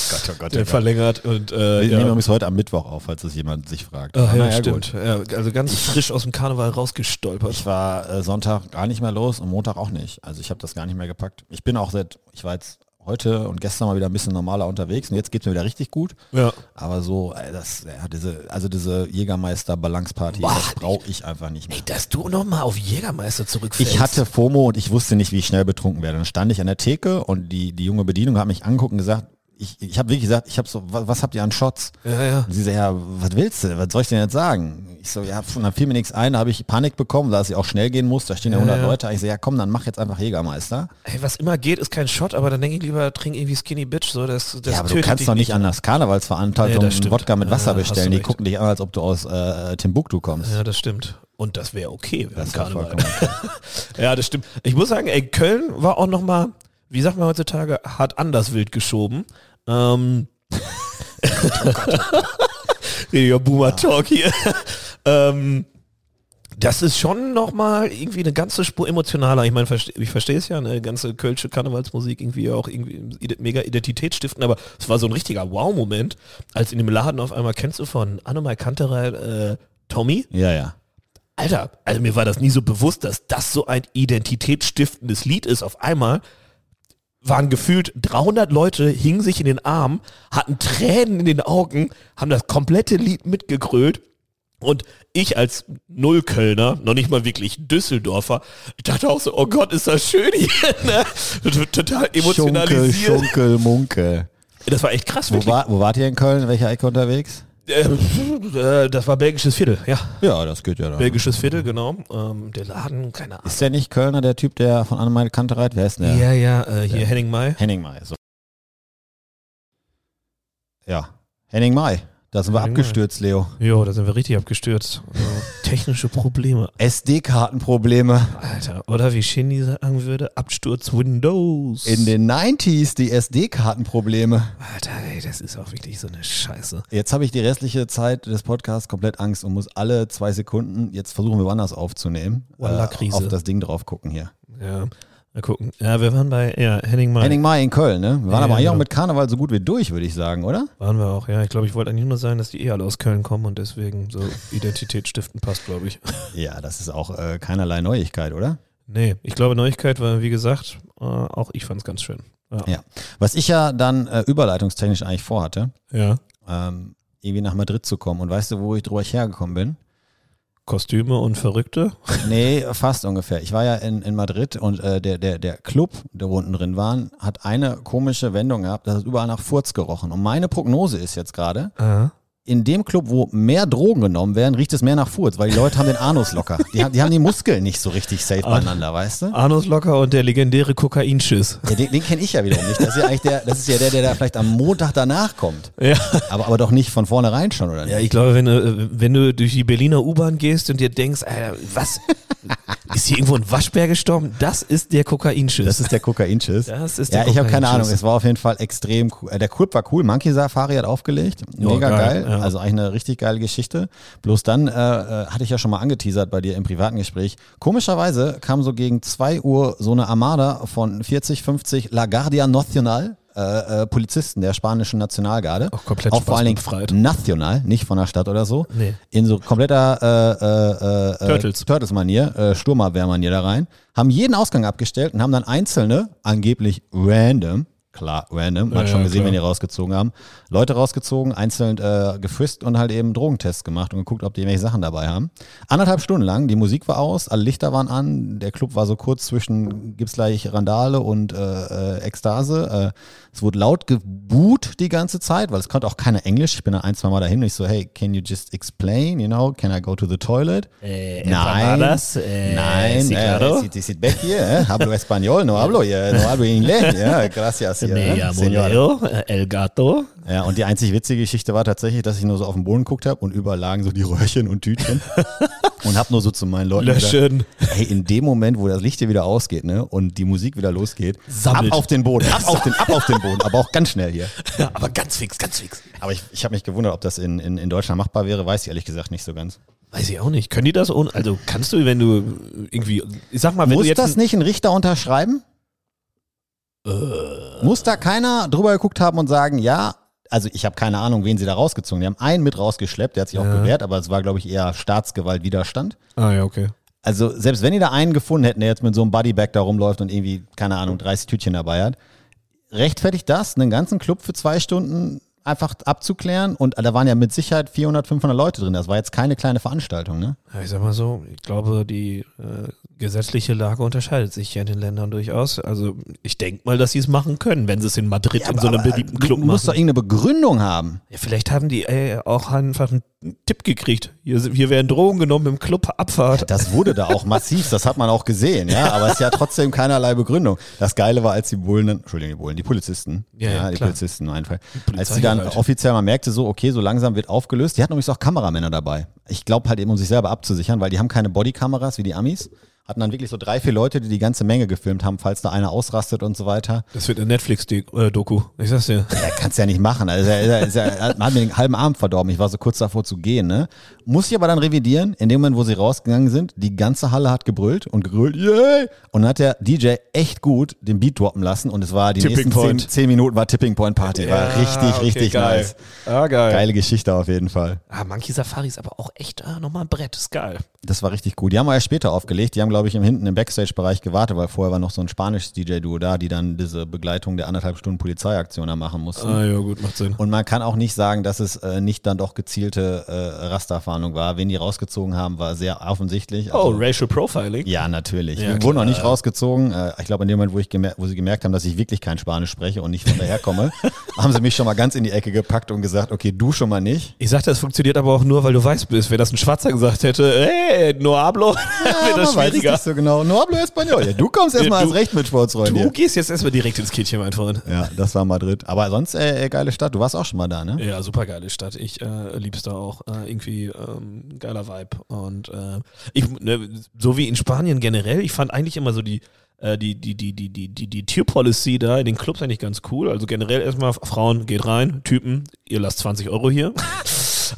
S3: Gott, oh Gott,
S4: Der verlängert und äh,
S3: Wir
S4: ja.
S3: nehmen übrigens heute am Mittwoch auf, falls es jemand sich fragt.
S4: Ach, ja,
S3: Naja,
S4: stimmt.
S3: gut.
S4: Ja, also ganz frisch aus dem Karneval rausgestolpert.
S3: Ich war äh, Sonntag gar nicht mehr los und Montag auch nicht. Also ich habe das gar nicht mehr gepackt. Ich bin auch seit, ich war jetzt heute und gestern mal wieder ein bisschen normaler unterwegs und jetzt geht es mir wieder richtig gut.
S4: Ja.
S3: Aber so, das, ja, diese, also diese Jägermeister-Balance-Party, das brauche ich einfach nicht mehr.
S4: Ey, dass du nochmal auf Jägermeister zurückfällst.
S3: Ich hatte FOMO und ich wusste nicht, wie ich schnell betrunken werde. Dann stand ich an der Theke und die, die junge Bedienung hat mich angeguckt und gesagt, ich, ich habe wirklich gesagt, ich habe so, was, was habt ihr an Shots?
S4: Ja, ja.
S3: Und sie so, ja, was willst du? Was soll ich denn jetzt sagen? Ich so, ja, und dann fiel mir nichts ein, da habe ich Panik bekommen, da es ja auch schnell gehen muss, da stehen ja
S4: Ja,
S3: 100
S4: ja.
S3: Leute. Ich so, ja komm, dann mach jetzt einfach Jägermeister.
S4: Ey, was immer geht, ist kein Shot, aber dann denke ich lieber, trink irgendwie Skinny Bitch. So, das, das
S3: ja, aber du kannst doch nicht an das Karnevalsveranstaltung
S4: Nee.
S3: Wodka mit Wasser bestellen. Die
S4: recht.
S3: gucken dich an, als ob du aus äh, Timbuktu kommst.
S4: Ja, das stimmt. Und das wäre okay.
S3: Das
S4: Karneval. *laughs* Ja, das stimmt. Ich muss sagen, ey, Köln war auch nochmal, wie sagt man heutzutage, hat anders wild geschoben. Ähm, Richtiger Boomer-Talk hier. ähm, das ist schon nochmal irgendwie eine ganze Spur emotionaler. Ich meine, ich verstehe es ja, eine ganze kölsche Karnevalsmusik irgendwie auch irgendwie mega Identität stiften, aber es war so ein richtiger Wow-Moment, als in dem Laden auf einmal, kennst du von Annemai Kanterei äh, Tommy?
S3: Ja, ja.
S4: Alter, also mir war das nie so bewusst, dass das so ein identitätsstiftendes Lied ist. Auf einmal waren gefühlt 300 Leute, hingen sich in den Armen, hatten Tränen in den Augen, haben das komplette Lied mitgegrölt. Und ich als Nullkölner, noch nicht mal wirklich Düsseldorfer, dachte auch so, oh Gott, ist das schön hier. *laughs* Ne? Total emotionalisiert.
S3: Schunkel, Schunkel, Munkel.
S4: Das war echt krass.
S3: Wo, war, wo wart ihr in Köln? In welcher Ecke unterwegs? *laughs*
S4: Äh, das war belgisches Viertel, ja.
S3: Ja, das geht ja dann.
S4: Belgisches Viertel, genau. Ähm, der Laden, keine Ahnung.
S3: Ist der nicht Kölner, der Typ, der von Annemeile Kante reitet? Wer ist denn der?
S4: Ja, ja, äh, hier Henning May.
S3: Henning May. So. Ja, Henning May. Da sind wir abgestürzt, Leo.
S4: Jo, da sind wir richtig abgestürzt. *laughs* Technische Probleme.
S3: SD-Kartenprobleme.
S4: Alter, oder wie Shindy sagen würde, Absturz Windows.
S3: In den 90s die SD-Kartenprobleme.
S4: Alter, ey, das ist auch wirklich so eine Scheiße.
S3: Jetzt habe ich die restliche Zeit des Podcasts komplett Angst und muss alle zwei Sekunden, jetzt versuchen wir woanders aufzunehmen, äh, auf das Ding drauf gucken hier.
S4: Ja, mal gucken. Ja, wir waren bei ja, Henning May.
S3: Henning May in Köln, ne? Wir waren
S4: Ja,
S3: aber
S4: genau.
S3: auch mit Karneval so gut wie durch, würde ich sagen, oder?
S4: Waren wir auch, ja. Ich glaube, ich wollte eigentlich nur sagen, dass die eh alle aus Köln kommen und deswegen so Identität stiften passt, glaube ich. *laughs*
S3: Ja, das ist auch äh, keinerlei Neuigkeit, oder?
S4: Nee, ich glaube, Neuigkeit war, wie gesagt, äh, auch ich fand es ganz schön. Ja.
S3: Ja. Was ich ja dann äh, überleitungstechnisch eigentlich vorhatte,
S4: ja.
S3: ähm, irgendwie nach Madrid zu kommen. Und weißt du, wo ich drüber hergekommen bin?
S4: Kostüme und Verrückte.
S3: Nee, fast ungefähr. Ich war ja in, in Madrid und äh, der, der, der Club, der unten drin waren, hat eine komische Wendung gehabt, das hat überall nach Furz gerochen. Und meine Prognose ist jetzt gerade. In dem Club, wo mehr Drogen genommen werden, riecht es mehr nach Furz, weil die Leute haben den Anus locker. Die, haben- die haben die Muskeln nicht so richtig safe beieinander, weißt du?
S4: Arnus Locker und der legendäre Kokainschiss.
S3: Ja, den den kenne ich ja wiederum nicht. Das ist ja eigentlich der, das ist ja der, der da vielleicht am Montag danach kommt.
S4: Ja.
S3: Aber, aber doch nicht von vornherein schon, oder nicht?
S4: Ja, ich glaube, wenn du, wenn du durch die Berliner U-Bahn gehst und dir denkst, Alter, was? Ist hier irgendwo ein Waschbär gestorben? Das ist der Kokainschiss.
S3: Das ist der Kokainschiss.
S4: Das ist
S3: ja,
S4: der
S3: ich habe keine. Ahnung. Es war auf jeden Fall extrem cool. Äh, Der Club war cool. Monkey Safari hat aufgelegt.
S4: Ja,
S3: Mega
S4: geil,
S3: geil.
S4: Ja.
S3: Also eigentlich eine richtig geile Geschichte. Bloß dann äh, äh, hatte ich ja schon mal angeteasert bei dir im privaten Gespräch. Komischerweise kam so gegen 2 Uhr so eine Armada von 40, 50 La Guardia Nacional. Äh, äh, Polizisten der spanischen Nationalgarde.
S4: Auch komplett
S3: Auch vor allen Dingen national, nicht von der Stadt oder so.
S4: Nee.
S3: In so kompletter äh, äh, äh,
S4: Turtles.
S3: Turtles-Manier, äh, Sturmabwehr-Manier da rein, haben jeden Ausgang abgestellt und haben dann einzelne, angeblich random, klar, random, man
S4: Ja,
S3: hat schon
S4: ja,
S3: gesehen,
S4: klar.
S3: wenn die rausgezogen haben, Leute rausgezogen, einzeln äh, gefrisst und halt eben Drogentests gemacht und geguckt, ob die irgendwelche Sachen dabei haben. Anderthalb Stunden lang, die Musik war aus, alle Lichter waren an, der Club war so kurz zwischen, gibt's gleich Randale und äh, äh, Ekstase. Äh, es wurde laut geboot die ganze Zeit, weil es konnte auch keiner Englisch. Ich bin dann ein, zwei Mal dahin und ich so, hey, can you just explain, you know, can I go to the toilet?
S4: Äh,
S3: Nein,
S4: äh,
S3: nein, eh,
S4: claro.
S3: sit, sit back here, eh? hablo español, no hablo, eh, no hablo inglés, ja, gracias, *laughs*
S4: Me llamo
S3: señora.
S4: Leo, äh, El Gato.
S3: Ja, und die einzig witzige Geschichte war tatsächlich, dass ich nur so auf den Boden geguckt habe und überall lagen so die Röhrchen und Tütchen *laughs* und hab nur so zu meinen Leuten gesagt,
S4: Löschen.
S3: hey, in dem Moment, wo das Licht hier wieder ausgeht, ne, und die Musik wieder losgeht,
S4: Sammelt.
S3: ab auf den Boden, ab auf den, ab auf den Boden, aber auch ganz schnell hier.
S4: Ja, aber ganz fix, ganz fix.
S3: Aber ich, ich habe mich gewundert, ob das in, in, in Deutschland machbar wäre, weiß ich ehrlich gesagt nicht so ganz.
S4: Weiß ich auch nicht. Können die das ohne, also kannst du, wenn du irgendwie, ich sag mal, wenn
S3: Muss
S4: du jetzt
S3: das nicht ein Richter unterschreiben?
S4: Äh.
S3: Muss da keiner drüber geguckt haben und sagen, ja, also ich habe keine Ahnung, wen sie da rausgezogen. Die haben einen mit rausgeschleppt, der hat sich auch
S4: Ja.
S3: gewehrt, aber es war, glaube ich, eher Staatsgewaltwiderstand.
S4: Ah ja, okay.
S3: Also selbst wenn die da einen gefunden hätten, der jetzt mit so einem Bodybag da rumläuft und irgendwie, keine Ahnung, 30 Tütchen dabei hat, rechtfertigt das, einen ganzen Club für zwei Stunden einfach abzuklären? Und da waren ja mit Sicherheit 400, 500 Leute drin. Das war jetzt keine kleine Veranstaltung, ne?
S4: Ja, ich sag mal so, ich glaube, die äh, gesetzliche Lage unterscheidet sich ja in den Ländern durchaus. Also ich denke mal, dass sie es machen können, wenn sie es in Madrid in so einem beliebten
S3: du
S4: Club
S3: musst doch
S4: machen.
S3: irgendeine Begründung haben.
S4: Ja, vielleicht haben die äh, auch einfach einen Tipp gekriegt. Hier, hier werden Drogen genommen im Club Abfahrt.
S3: Das wurde da auch massiv, das hat man auch gesehen, ja, aber es ist ja trotzdem keinerlei Begründung. Das Geile war, als die Bullen, dann- Entschuldigung, die Bullen, die Polizisten,
S4: Ja, ja,
S3: die
S4: klar.
S3: Polizisten im Fall,
S4: Polizei
S3: als die dann offiziell mal merkte, so, okay, so langsam wird aufgelöst, die hatten übrigens auch Kameramänner dabei. Ich glaube halt eben, um sich selber abzusichern, weil die haben keine Bodykameras wie die Amis, hatten dann wirklich so drei, vier Leute, die die ganze Menge gefilmt haben, falls da einer ausrastet und so weiter.
S4: Das wird eine Netflix-Doku. Ich sag's dir.
S3: Ja, kannst ja nicht machen. Also, er, er, er, hat mir den halben Abend verdorben. Ich war so kurz davor zu gehen. Ne? Muss ich aber dann revidieren. In dem Moment, wo sie rausgegangen sind, die ganze Halle hat gebrüllt und gegrölt. Yay! Und dann hat der DJ echt gut den Beat droppen lassen. Und es war die
S4: Tipping
S3: nächsten zehn,
S4: Point.
S3: zehn Minuten war Tipping Point Party. War richtig,
S4: okay,
S3: richtig
S4: geil.
S3: nice.
S4: Ah, geil.
S3: Geile Geschichte auf jeden Fall.
S4: Ah, Monkey Safari ist aber auch echt äh, nochmal ein Brett. Ist geil.
S3: Das war richtig gut. Die haben wir ja später aufgelegt. Die haben, glaube glaube ich, im hinten im Backstage-Bereich gewartet, weil vorher war noch so ein spanisches DJ-Duo da, die dann diese Begleitung der anderthalb Stunden Polizeiaktion da machen mussten.
S4: Ah ja, gut, macht Sinn.
S3: Und man kann auch nicht sagen, dass es äh, nicht dann doch gezielte äh, Rasterfahndung war. Wen die rausgezogen haben, war sehr offensichtlich.
S4: oh, Racial Profiling?
S3: Ja, natürlich.
S4: Ja,
S3: wurden noch
S4: klar.
S3: nicht rausgezogen. Äh, ich glaube, in dem Moment, wo, ich wo sie gemerkt haben, dass ich wirklich kein Spanisch spreche und nicht von daher komme, *laughs* haben sie mich schon mal ganz in die Ecke gepackt und gesagt, okay, du schon mal nicht.
S4: Ich sagte, das funktioniert aber auch nur, weil du weiß bist. Wenn das ein Schwarzer gesagt hätte, hey, no hablo, *laughs* wäre das
S3: man
S4: schwieriger.
S3: nicht so genau. No hablo español. Ja, du kommst erstmal
S4: Ja,
S3: als recht mit Sportsfreund
S4: Du
S3: hier.
S4: gehst jetzt erstmal direkt ins Kittchen, mein Freund.
S3: Ja, das war Madrid. Aber sonst, äh, äh, geile Stadt. Du warst auch schon mal da, ne?
S4: Ja, super geile Stadt. Ich äh, lieb's da auch. Äh, irgendwie ähm, geiler Vibe. Und äh, ich, ne, so wie in Spanien generell, ich fand eigentlich immer so die, äh, die, die, die, die, die, die, die Tierpolicy da in den Clubs eigentlich ganz cool. Also generell erstmal, Frauen geht rein, Typen, ihr lasst 20 Euro hier. *laughs*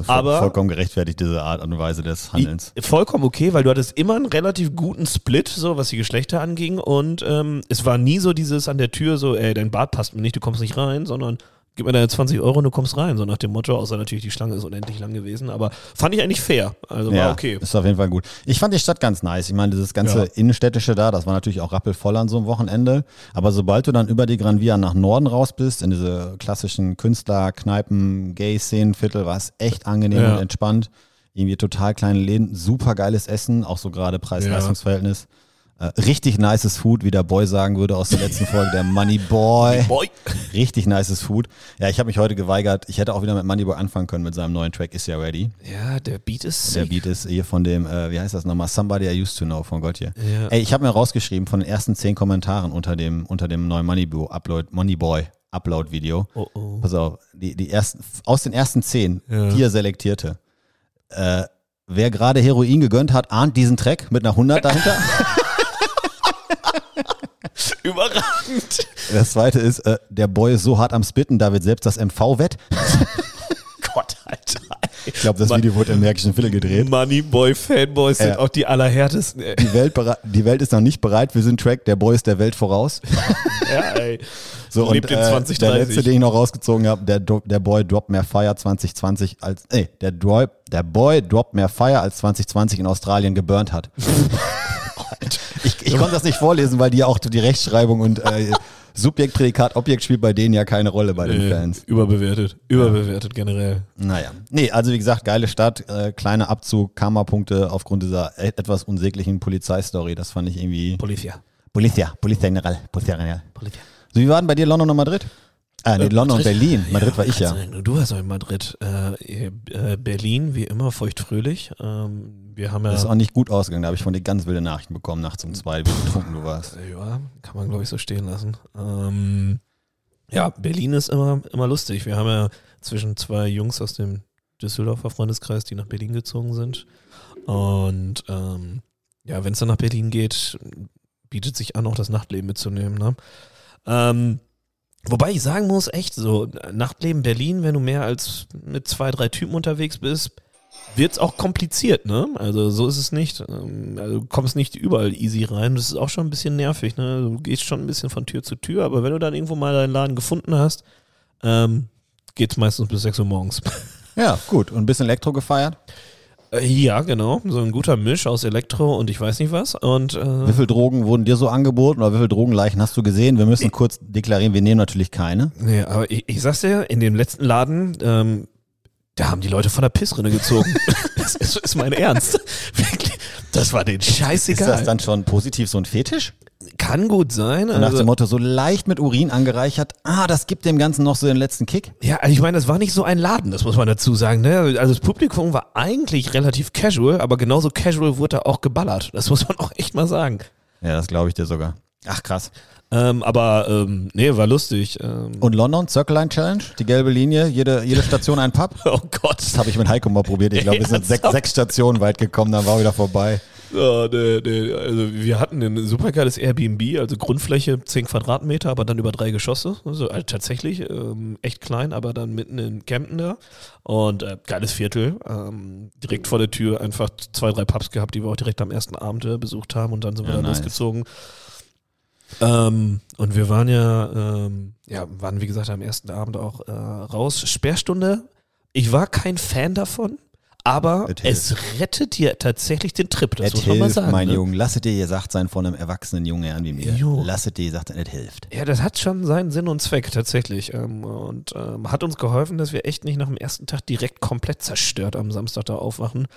S4: Aber
S3: Vollkommen gerechtfertigt, diese Art und Weise des Handelns.
S4: Vollkommen okay, weil du hattest immer einen relativ guten Split, so was die Geschlechter anging. Und ähm, es war nie so dieses an der Tür so, ey, dein Bart passt mir nicht, du kommst nicht rein, sondern gib mir deine 20 Euro und du kommst rein. So nach dem Motto, außer natürlich die Schlange ist unendlich lang gewesen. Aber fand ich eigentlich fair. Also war okay.
S3: Ist auf jeden Fall gut. Ich fand die Stadt ganz nice. Ich meine, dieses ganze
S4: Ja.
S3: Innenstädtische da, das war natürlich auch rappelvoll an so einem Wochenende. Aber sobald du dann über die Gran Via nach Norden raus bist, in diese klassischen Künstler, Kneipen, Gay-Szenenviertel, war es echt angenehm
S4: Ja.
S3: und entspannt. Irgendwie total kleine Läden, super geiles Essen, auch so gerade Preis-Leistungs-Verhältnis. Äh, richtig nices Food, wie der Boy sagen würde aus der letzten Folge, der Money Boy.
S4: Boy.
S3: Richtig nices Food. Ja, ich habe mich heute geweigert. Ich hätte auch wieder mit Moneyboy anfangen können mit seinem neuen Track Is Ya Ready.
S4: Ja, der Beat ist
S3: Der. Beat ist hier von dem, äh, wie heißt das nochmal? Somebody I Used to Know von Gottje.
S4: Ja.
S3: Ey, ich habe mir rausgeschrieben von den ersten zehn Kommentaren unter dem, unter dem neuen Moneyboy Upload, Moneyboy Upload Video.
S4: Oh, oh.
S3: Pass auf, die, die ersten, aus den ersten zehn,
S4: Ja.
S3: vier selektierte. Äh, wer gerade Heroin gegönnt hat, ahnt diesen Track mit einer 100 dahinter. *laughs* *laughs* *laughs*
S4: Überragend.
S3: das zweite ist, äh, der Boy ist so hart am Spitten, da wird selbst das MV wett. *laughs*
S4: Gott, Alter.
S3: Ich glaube, das. Video wurde im Märkischen Fille gedreht.
S4: Moneyboy Fanboys sind
S3: Ja.
S4: auch die allerhärtesten. ey.
S3: Die Welt, die Welt ist noch nicht bereit für diesen Track. Der Boy ist der Welt voraus. *laughs*
S4: Ja, ey.
S3: So,
S4: Lebt
S3: und,
S4: in
S3: äh,
S4: 2030.
S3: Der letzte, den ich noch rausgezogen habe, der, der Boy droppt mehr Fire 2020 als, ey, der, Dro der Boy droppt mehr Fire als 2020 in Australien geburnt hat. Ich konnte das nicht vorlesen, weil die ja auch die Rechtschreibung und äh, Subjekt, Prädikat, Objekt spielt bei denen ja keine Rolle bei den
S4: Äh,
S3: Fans.
S4: Überbewertet. Überbewertet generell.
S3: Naja. Nee, also wie gesagt, geile Stadt, äh, kleiner Abzug, Karma-Punkte aufgrund dieser e- etwas unsäglichen Polizeistory. Das fand ich irgendwie.
S4: Polizia.
S3: Polizia, Polizia General, Polizia General.
S4: Polizia.
S3: So, wie waren bei dir London und Madrid? Ah, nee,
S4: Äh,
S3: London und. Berlin. Madrid war ich ja.
S4: du Du warst auch in Madrid. Äh, äh, Berlin, wie immer, feuchtfröhlich. Ähm, wir haben ja.
S3: Das ist auch nicht gut ausgegangen. Da habe ich von dir ganz wilde Nachrichten bekommen nachts um zwei, wie betrunken du warst.
S4: Ja, kann man glaube ich so stehen lassen. Ähm, ja, Berlin ist immer, immer lustig. Wir haben ja zwischen zwei Jungs aus dem Düsseldorfer Freundeskreis, die nach Berlin gezogen sind. Und ähm, ja, wenn es dann nach Berlin geht, bietet sich an, auch das Nachtleben mitzunehmen. Ne? Ähm, wobei ich sagen muss, echt so, Nachtleben Berlin, wenn du mehr als mit zwei, drei Typen unterwegs bist, wird's auch kompliziert, ne? Also so ist es nicht. Ähm, Also du kommst nicht überall easy rein. Das ist auch schon ein bisschen nervig, ne? Du gehst schon ein bisschen von Tür zu Tür, aber wenn du dann irgendwo mal deinen Laden gefunden hast, ähm, geht's meistens bis 6 Uhr morgens.
S3: Ja, gut. Und ein bisschen Elektro gefeiert.
S4: Äh, ja, genau. So ein guter Misch aus Elektro und ich weiß nicht was. Und äh,
S3: Wie viele Drogen wurden dir so angeboten oder wie viele Drogenleichen hast du gesehen? Wir müssen kurz deklarieren, wir nehmen natürlich keine.
S4: nee, aber ich, ich sag's dir, in dem letzten Laden, ähm, da haben die Leute von der Pissrinne gezogen. *laughs* das ist, ist mein Ernst. Wirklich. Das war den
S3: Ist
S4: scheißegal.
S3: das dann schon positiv so ein Fetisch?
S4: Kann gut sein.
S3: Und nach
S4: also-
S3: dem Motto, so leicht mit Urin angereichert, ah, das gibt dem Ganzen noch so den letzten Kick.
S4: Ja, also ich meine, das war nicht so ein Laden, das muss man dazu sagen. Ne? Also das Publikum war eigentlich relativ casual, aber genauso casual wurde da auch geballert. Das muss man *laughs* auch echt mal sagen.
S3: Ja, das glaube ich dir sogar. Ach krass.
S4: Ähm, aber ähm, nee, war lustig. Ähm,
S3: Und London, Circle Line Challenge, die gelbe Linie, jede, jede Station ein Pub. *laughs*
S4: oh Gott.
S3: Das habe ich mit Heiko mal probiert. Ich glaube, wir sind *laughs* sechs, sechs Stationen weit gekommen, dann war wieder vorbei.
S4: Ja, nee, nee. Also wir hatten ein supergeiles Airbnb, also Grundfläche 10 Quadratmeter, aber dann über drei Geschosse. Also äh, tatsächlich ähm, echt klein, aber dann mitten in Camden da. Und äh, geiles Viertel. Ähm, direkt vor der Tür einfach zwei, drei Pubs gehabt, die wir auch direkt am ersten Abend äh, besucht haben und dann sind wir
S3: Ja,
S4: dann
S3: nice.
S4: losgezogen. Ähm, und wir waren ja, ähm, ja, waren wie gesagt am ersten Abend auch äh, raus. Sperrstunde. Ich war kein Fan davon, Aber
S3: Es
S4: rettet dir tatsächlich den Trip, das
S3: Es
S4: muss man mal sagen.
S3: mein
S4: ne?
S3: Junge. Lasset dir gesagt sein von einem erwachsenen jungen Herrn wie mir.
S4: Jo.
S3: Lasset dir gesagt sein, es hilft.
S4: Ja, das hat schon seinen Sinn und Zweck tatsächlich. Ähm, und ähm, hat uns geholfen, dass wir echt nicht nach dem ersten Tag direkt komplett zerstört am Samstag da aufwachen.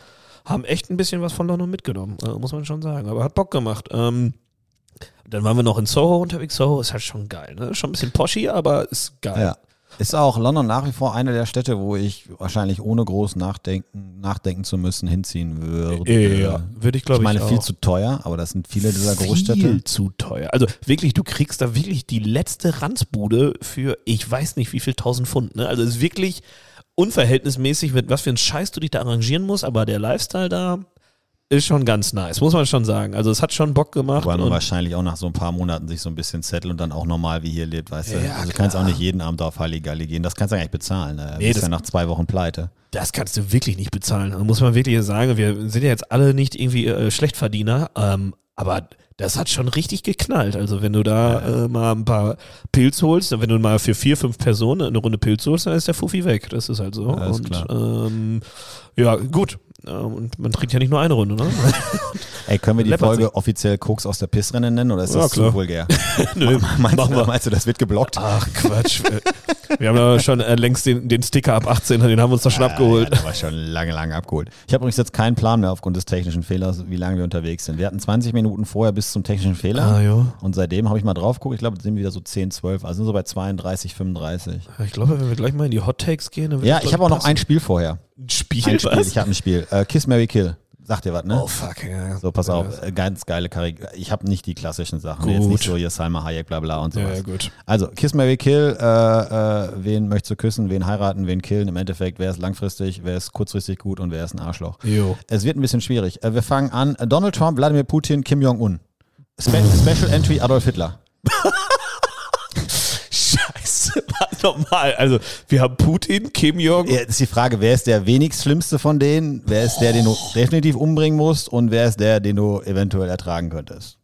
S4: Haben echt ein bisschen was von London mitgenommen, äh, muss man schon sagen. Aber hat Bock gemacht. Ähm, dann waren wir noch in Soho unterwegs. Soho ist halt schon geil. Ne? Schon ein bisschen poshy, aber ist geil.
S3: Ja. Ist auch London nach wie vor eine der Städte, wo ich wahrscheinlich ohne groß nachdenken, nachdenken zu müssen hinziehen würde.
S4: Ja, würde ich glaube
S3: ich
S4: ich
S3: meine, viel
S4: auch.
S3: zu teuer, aber das sind viele dieser Großstädte.
S4: Viel zu teuer. Also wirklich, du kriegst da wirklich die letzte Ranzbude für ich weiß nicht wie viel tausend Pfund. Ne? Also es ist wirklich unverhältnismäßig, mit was für ein Scheiß du dich da arrangieren musst, aber der Lifestyle da ist schon ganz nice, muss man schon sagen. Also es hat schon Bock gemacht.
S3: Weil man wahrscheinlich auch nach so ein paar Monaten sich so ein bisschen settelt und dann auch normal wie hier lebt, weißt du.
S4: Ja,
S3: also du kannst auch nicht jeden Abend auf Halligalli gehen. Das kannst du ja nicht bezahlen. Ne?
S4: Nee,
S3: Nee, ist
S4: das-
S3: ja nach zwei Wochen pleite.
S4: das kannst du wirklich nicht bezahlen. Da muss man wirklich sagen, wir sind ja jetzt alle nicht irgendwie äh, Schlechtverdiener, ähm, aber das hat schon richtig geknallt. Also wenn du da äh, mal ein paar Pilz holst, wenn du mal für vier, fünf Personen eine Runde Pilz holst, dann ist der Fuffi weg. Das ist halt so.
S3: Alles
S4: und ähm, ja, gut. Und man trinkt ja nicht nur eine Runde, ne? *laughs*
S3: Ey, können wir die
S4: Läppert
S3: Folge offiziell Koks aus der Pissrinne nennen oder ist
S4: Ja,
S3: das
S4: klar.
S3: zu vulgär? *laughs*
S4: Nö,
S3: meinst,
S4: machen
S3: du, meinst du, das wird geblockt?
S4: Ach Quatsch. wir haben ja schon äh, längst den, den Sticker ab 18, den haben wir uns doch schon abgeholt.
S3: Ja, war schon lange, lange abgeholt. Ich habe übrigens jetzt keinen Plan mehr aufgrund des technischen Fehlers, wie lange wir unterwegs sind. Wir hatten 20 Minuten vorher bis zum technischen Fehler.
S4: Ah, ja.
S3: Und seitdem habe ich mal drauf geguckt, ich glaube, sind wir wieder so 10, 12, also sind so bei 32, 35.
S4: Ich glaube, wenn wir gleich mal in die Hot Takes gehen, dann wird
S3: Ja, ich habe auch noch ein Spiel vorher.
S4: Ein Spiel.
S3: Ein Spiel,
S4: was?
S3: ich habe ein Spiel. Äh, Kiss, Mary Kill. Sagt ihr was, ne?
S4: Oh fuck, ja.
S3: So, pass
S4: Ja,
S3: auf, äh, ganz geile Karriere. Ich habe nicht die klassischen Sachen. Jetzt
S4: Gut.
S3: nicht so hier Salma Hayek, bla bla und sowas.
S4: Ja, ja, gut.
S3: Also, Kiss Mary Kill, äh, äh, wen möchtest du küssen, wen heiraten, wen killen? Im Endeffekt, wer ist langfristig, wer ist kurzfristig gut und wer ist ein Arschloch?
S4: Jo.
S3: Es wird ein bisschen schwierig. Äh, wir fangen an. Donald Trump, Wladimir Putin, Kim Jong-un. Spe Special Entry Adolf Hitler. *laughs*
S4: Nochmal. Also, wir haben Putin, Kim Jong.
S3: Ja, ist die Frage, wer ist der wenigst schlimmste von denen? Wer ist der, den du definitiv umbringen musst? Und wer ist der, den du eventuell ertragen könntest?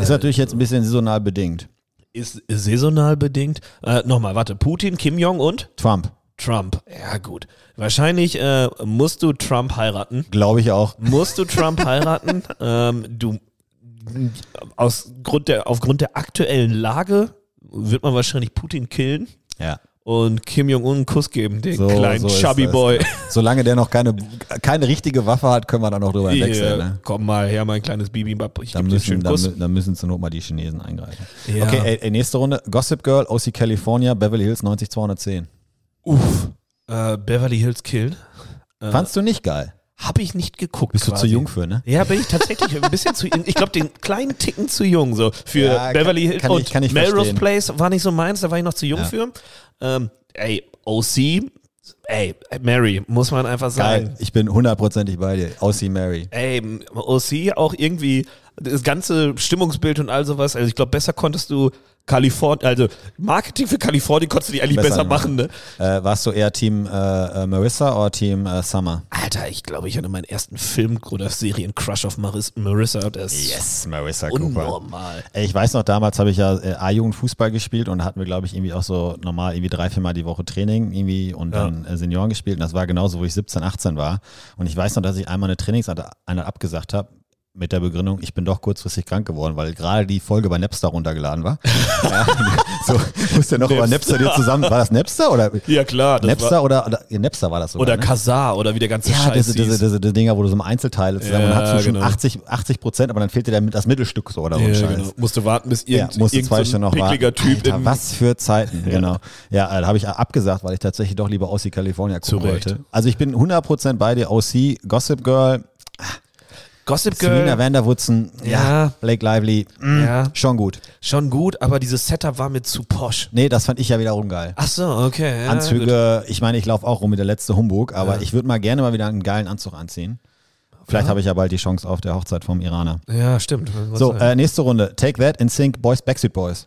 S3: Ist natürlich jetzt ein bisschen saisonal bedingt.
S4: Ist saisonal bedingt. Äh, nochmal, warte. Putin, Kim Jong und
S3: Trump,
S4: Trump. Ja, gut. Wahrscheinlich äh, musst du Trump heiraten.
S3: glaube ich auch.
S4: Musst du Trump heiraten? *laughs* ähm, du aus Grund der, aufgrund der aktuellen Lage wird man wahrscheinlich Putin killen
S3: Ja.
S4: und Kim Jong-un einen Kuss geben, den
S3: So-
S4: kleinen
S3: so
S4: Chubby
S3: das.
S4: Boy. *laughs*
S3: Solange der noch keine, keine richtige Waffe hat, können wir da noch drüber
S4: Hier,
S3: wechseln. Ne?
S4: Komm mal her, mein kleines Bibimbap. Ich
S3: Da
S4: gebe dir einen
S3: müssen,
S4: schönen
S3: da,
S4: Kuss.
S3: mü- da müssen zur Not mal die Chinesen eingreifen.
S4: Ja.
S3: Okay, ey, ey, nächste Runde. Gossip Girl, OC California, Beverly Hills 90210.
S4: Uff. Äh, Beverly Hills Kill.
S3: Fandst du nicht geil?
S4: Habe ich nicht geguckt.
S3: Bist du
S4: quasi.
S3: zu jung für, ne?
S4: Ja, bin ich tatsächlich ein bisschen zu jung. Ich glaube, den kleinen Ticken zu jung. So für
S3: Ja,
S4: Beverly Hills
S3: kann ich-
S4: und
S3: kann ich
S4: Melrose
S3: verstehen.
S4: Place war nicht so meins, da war ich noch zu jung
S3: Ja.
S4: für. Ähm, ey, OC, ey, Mary, muss man einfach sagen.
S3: Geil. Ich bin hundertprozentig bei dir. OC Mary.
S4: Ey, OC auch irgendwie das ganze Stimmungsbild und all sowas. Also ich glaube, besser konntest du Kalifornien, also Marketing für Kalifornien konntest du die eigentlich besser,
S3: Besser
S4: machen, ne?
S3: Äh, warst du eher Team äh, äh, Marissa oder Team äh, Summer?
S4: Alter, ich glaube, ich hatte meinen ersten Film- oder Serien-Crush auf Maris Marissa. Das ist
S3: Marissa
S4: unnormal.
S3: Ich weiß noch, damals habe ich ja äh, A-Jugend Fußball gespielt und da hatten wir, glaube ich, irgendwie auch so normal irgendwie drei, viermal die Woche Training irgendwie und
S4: Ja.
S3: dann äh, Senioren gespielt. Und das war genauso, wo ich 17, 18 war. Und ich weiß noch, dass ich einmal eine Trainingseinheit abgesagt habe mit der Begründung, ich bin doch kurzfristig krank geworden, weil gerade die Folge bei Napster runtergeladen war. *laughs* ja, so, musst du noch über Napster dir zusammen, war das Napster oder?
S4: Ja, klar.
S3: Napster oder, oder ja, Napster war das sogar,
S4: Oder
S3: ne?
S4: Kazar oder wie der ganze
S3: Ja,
S4: Scheiß
S3: diese, diese,
S4: hieß.
S3: diese, diese Dinger, wo du so im Einzelteile zusammen
S4: Ja,
S3: und hast du schon
S4: genau.
S3: 80, 80 Prozent, aber dann fehlt dir der, das Mittelstück so oder so
S4: ja,
S3: Scheiß.
S4: genau. Musste warten, bis
S3: Ja,
S4: irgend,
S3: musste
S4: irgend
S3: zwei
S4: so ein
S3: Stunden noch warten.
S4: Typ
S3: Alter, was für Zeiten, *laughs* genau. Ja, äh, da habe ich abgesagt, weil ich tatsächlich doch lieber OC California gucken
S4: Zu Recht.
S3: wollte. Also ich bin 100% bei dir, OC, Gossip Girl,
S4: Gossip Girl.
S3: Vanderwoodson, ja,
S4: Ja.
S3: Blake Lively, mm,
S4: Ja.
S3: schon gut.
S4: Schon gut, aber dieses Setup war mir zu posch.
S3: Nee, das fand ich ja wiederum geil.
S4: Ach so, okay. Ja, gut.
S3: Anzüge, ich meine, ich laufe auch rum mit der letzte Humbug, aber ich würde mal gerne mal wieder einen geilen Anzug anziehen. Vielleicht habe ich ja bald die Chance auf der Hochzeit vom Iraner.
S4: Ja, stimmt. Was
S3: So, äh, nächste Runde. Take That in Sync Boys Backstreet Boys.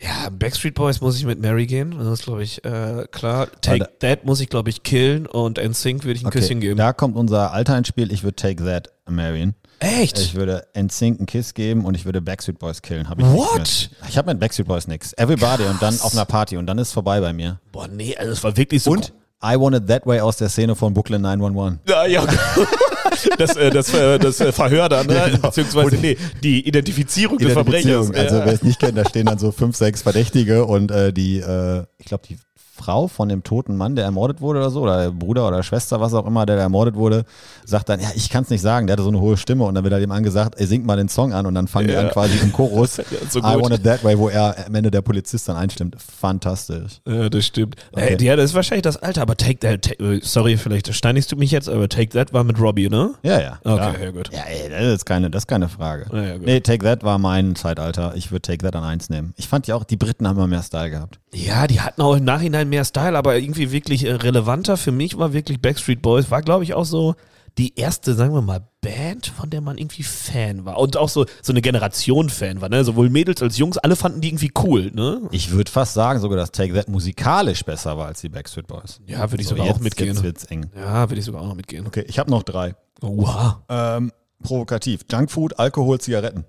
S4: Ja, Backstreet Boys muss ich mit Mary gehen. Das ist, glaube ich, äh, klar. Take
S3: Warte.
S4: That muss ich, glaube ich, killen und NSYNC würde ich ein Küsschen geben.
S3: da kommt unser Alter ins Spiel. Ich würde Take That marryen.
S4: Echt?
S3: Ich würde NSYNC einen Kiss geben und ich würde Backstreet Boys killen. Hab ich
S4: What?
S3: Ich habe mit Backstreet Boys nichts. Everybody und dann auf einer Party und dann ist vorbei bei mir.
S4: Boah, nee, also es war wirklich so.
S3: Und I Want It That Way aus der Szene von Brooklyn 911.
S4: Ja, ja. *laughs* Das, äh, das, äh, das äh, Verhör dann, ne?
S3: Ja, genau.
S4: beziehungsweise nee, die Identifizierung des
S3: Identifizierung.
S4: Verbrechers.
S3: Also
S4: Ja.
S3: wer es nicht kennt, da stehen dann so fünf, sechs Verdächtige und äh, die, äh, ich glaube, die Frau von dem toten Mann, der ermordet wurde oder so, oder der Bruder oder Schwester, was auch immer, der ermordet wurde, sagt dann, ja, ich kann es nicht sagen, der hatte so eine hohe Stimme und dann wird er dem angesagt, ey, singt mal den Song an und dann fangen die
S4: Ja.
S3: an quasi im Chorus, *laughs*
S4: so
S3: I. Want It That Way, wo er am Ende der Polizist dann einstimmt. Fantastisch.
S4: Ja, das stimmt.
S3: Okay.
S4: Äh, ja, das ist wahrscheinlich das Alter, aber Take That, ta- äh, sorry, vielleicht steinigst du mich jetzt, aber Take That war mit Robbie, ne?
S3: Ja, ja.
S4: Okay,
S3: ja.
S4: ja, gut.
S3: Ja, ey, das ist keine, das ist keine Frage.
S4: Ja, ja, gut.
S3: nee, Take That war mein Zeitalter. Ich würde Take That an eins nehmen. Ich fand ja auch, die Briten haben immer mehr Style gehabt.
S4: Ja, die hatten auch im Nachhinein mehr Style, aber irgendwie wirklich äh, relevanter für mich war wirklich Backstreet Boys. War, glaube ich, auch so die erste, sagen wir mal, Band, von der man irgendwie Fan war. Und auch so, so eine Generation Fan war, ne? Sowohl Mädels als Jungs, alle fanden die irgendwie cool, ne?
S3: Ich würde fast sagen sogar, dass Take That musikalisch besser war als die Backstreet Boys.
S4: Ja, würde ich
S3: So,
S4: sogar
S3: jetzt,
S4: auch mitgehen.
S3: Jetzt wird's eng.
S4: Ja, würde ich sogar auch noch mitgehen.
S3: Okay, ich habe noch drei.
S4: Oha.
S3: Ähm, provokativ. Junkfood, Alkohol, Zigaretten.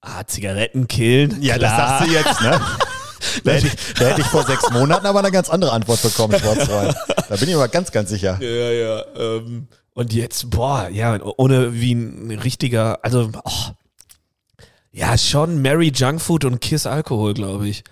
S4: Ah, Zigaretten killen. klar.
S3: du jetzt, ne? *laughs* da, hätte ich, da hätte ich vor sechs Monaten aber eine ganz andere Antwort bekommen, Schwarzwein. Da bin ich aber ganz, ganz sicher.
S4: Ja, ja. Ähm, und jetzt, boah, ja, ohne wie ein richtiger, also, oh, ja, schon Mary Junkfood und Kiss Alkohol, glaube ich.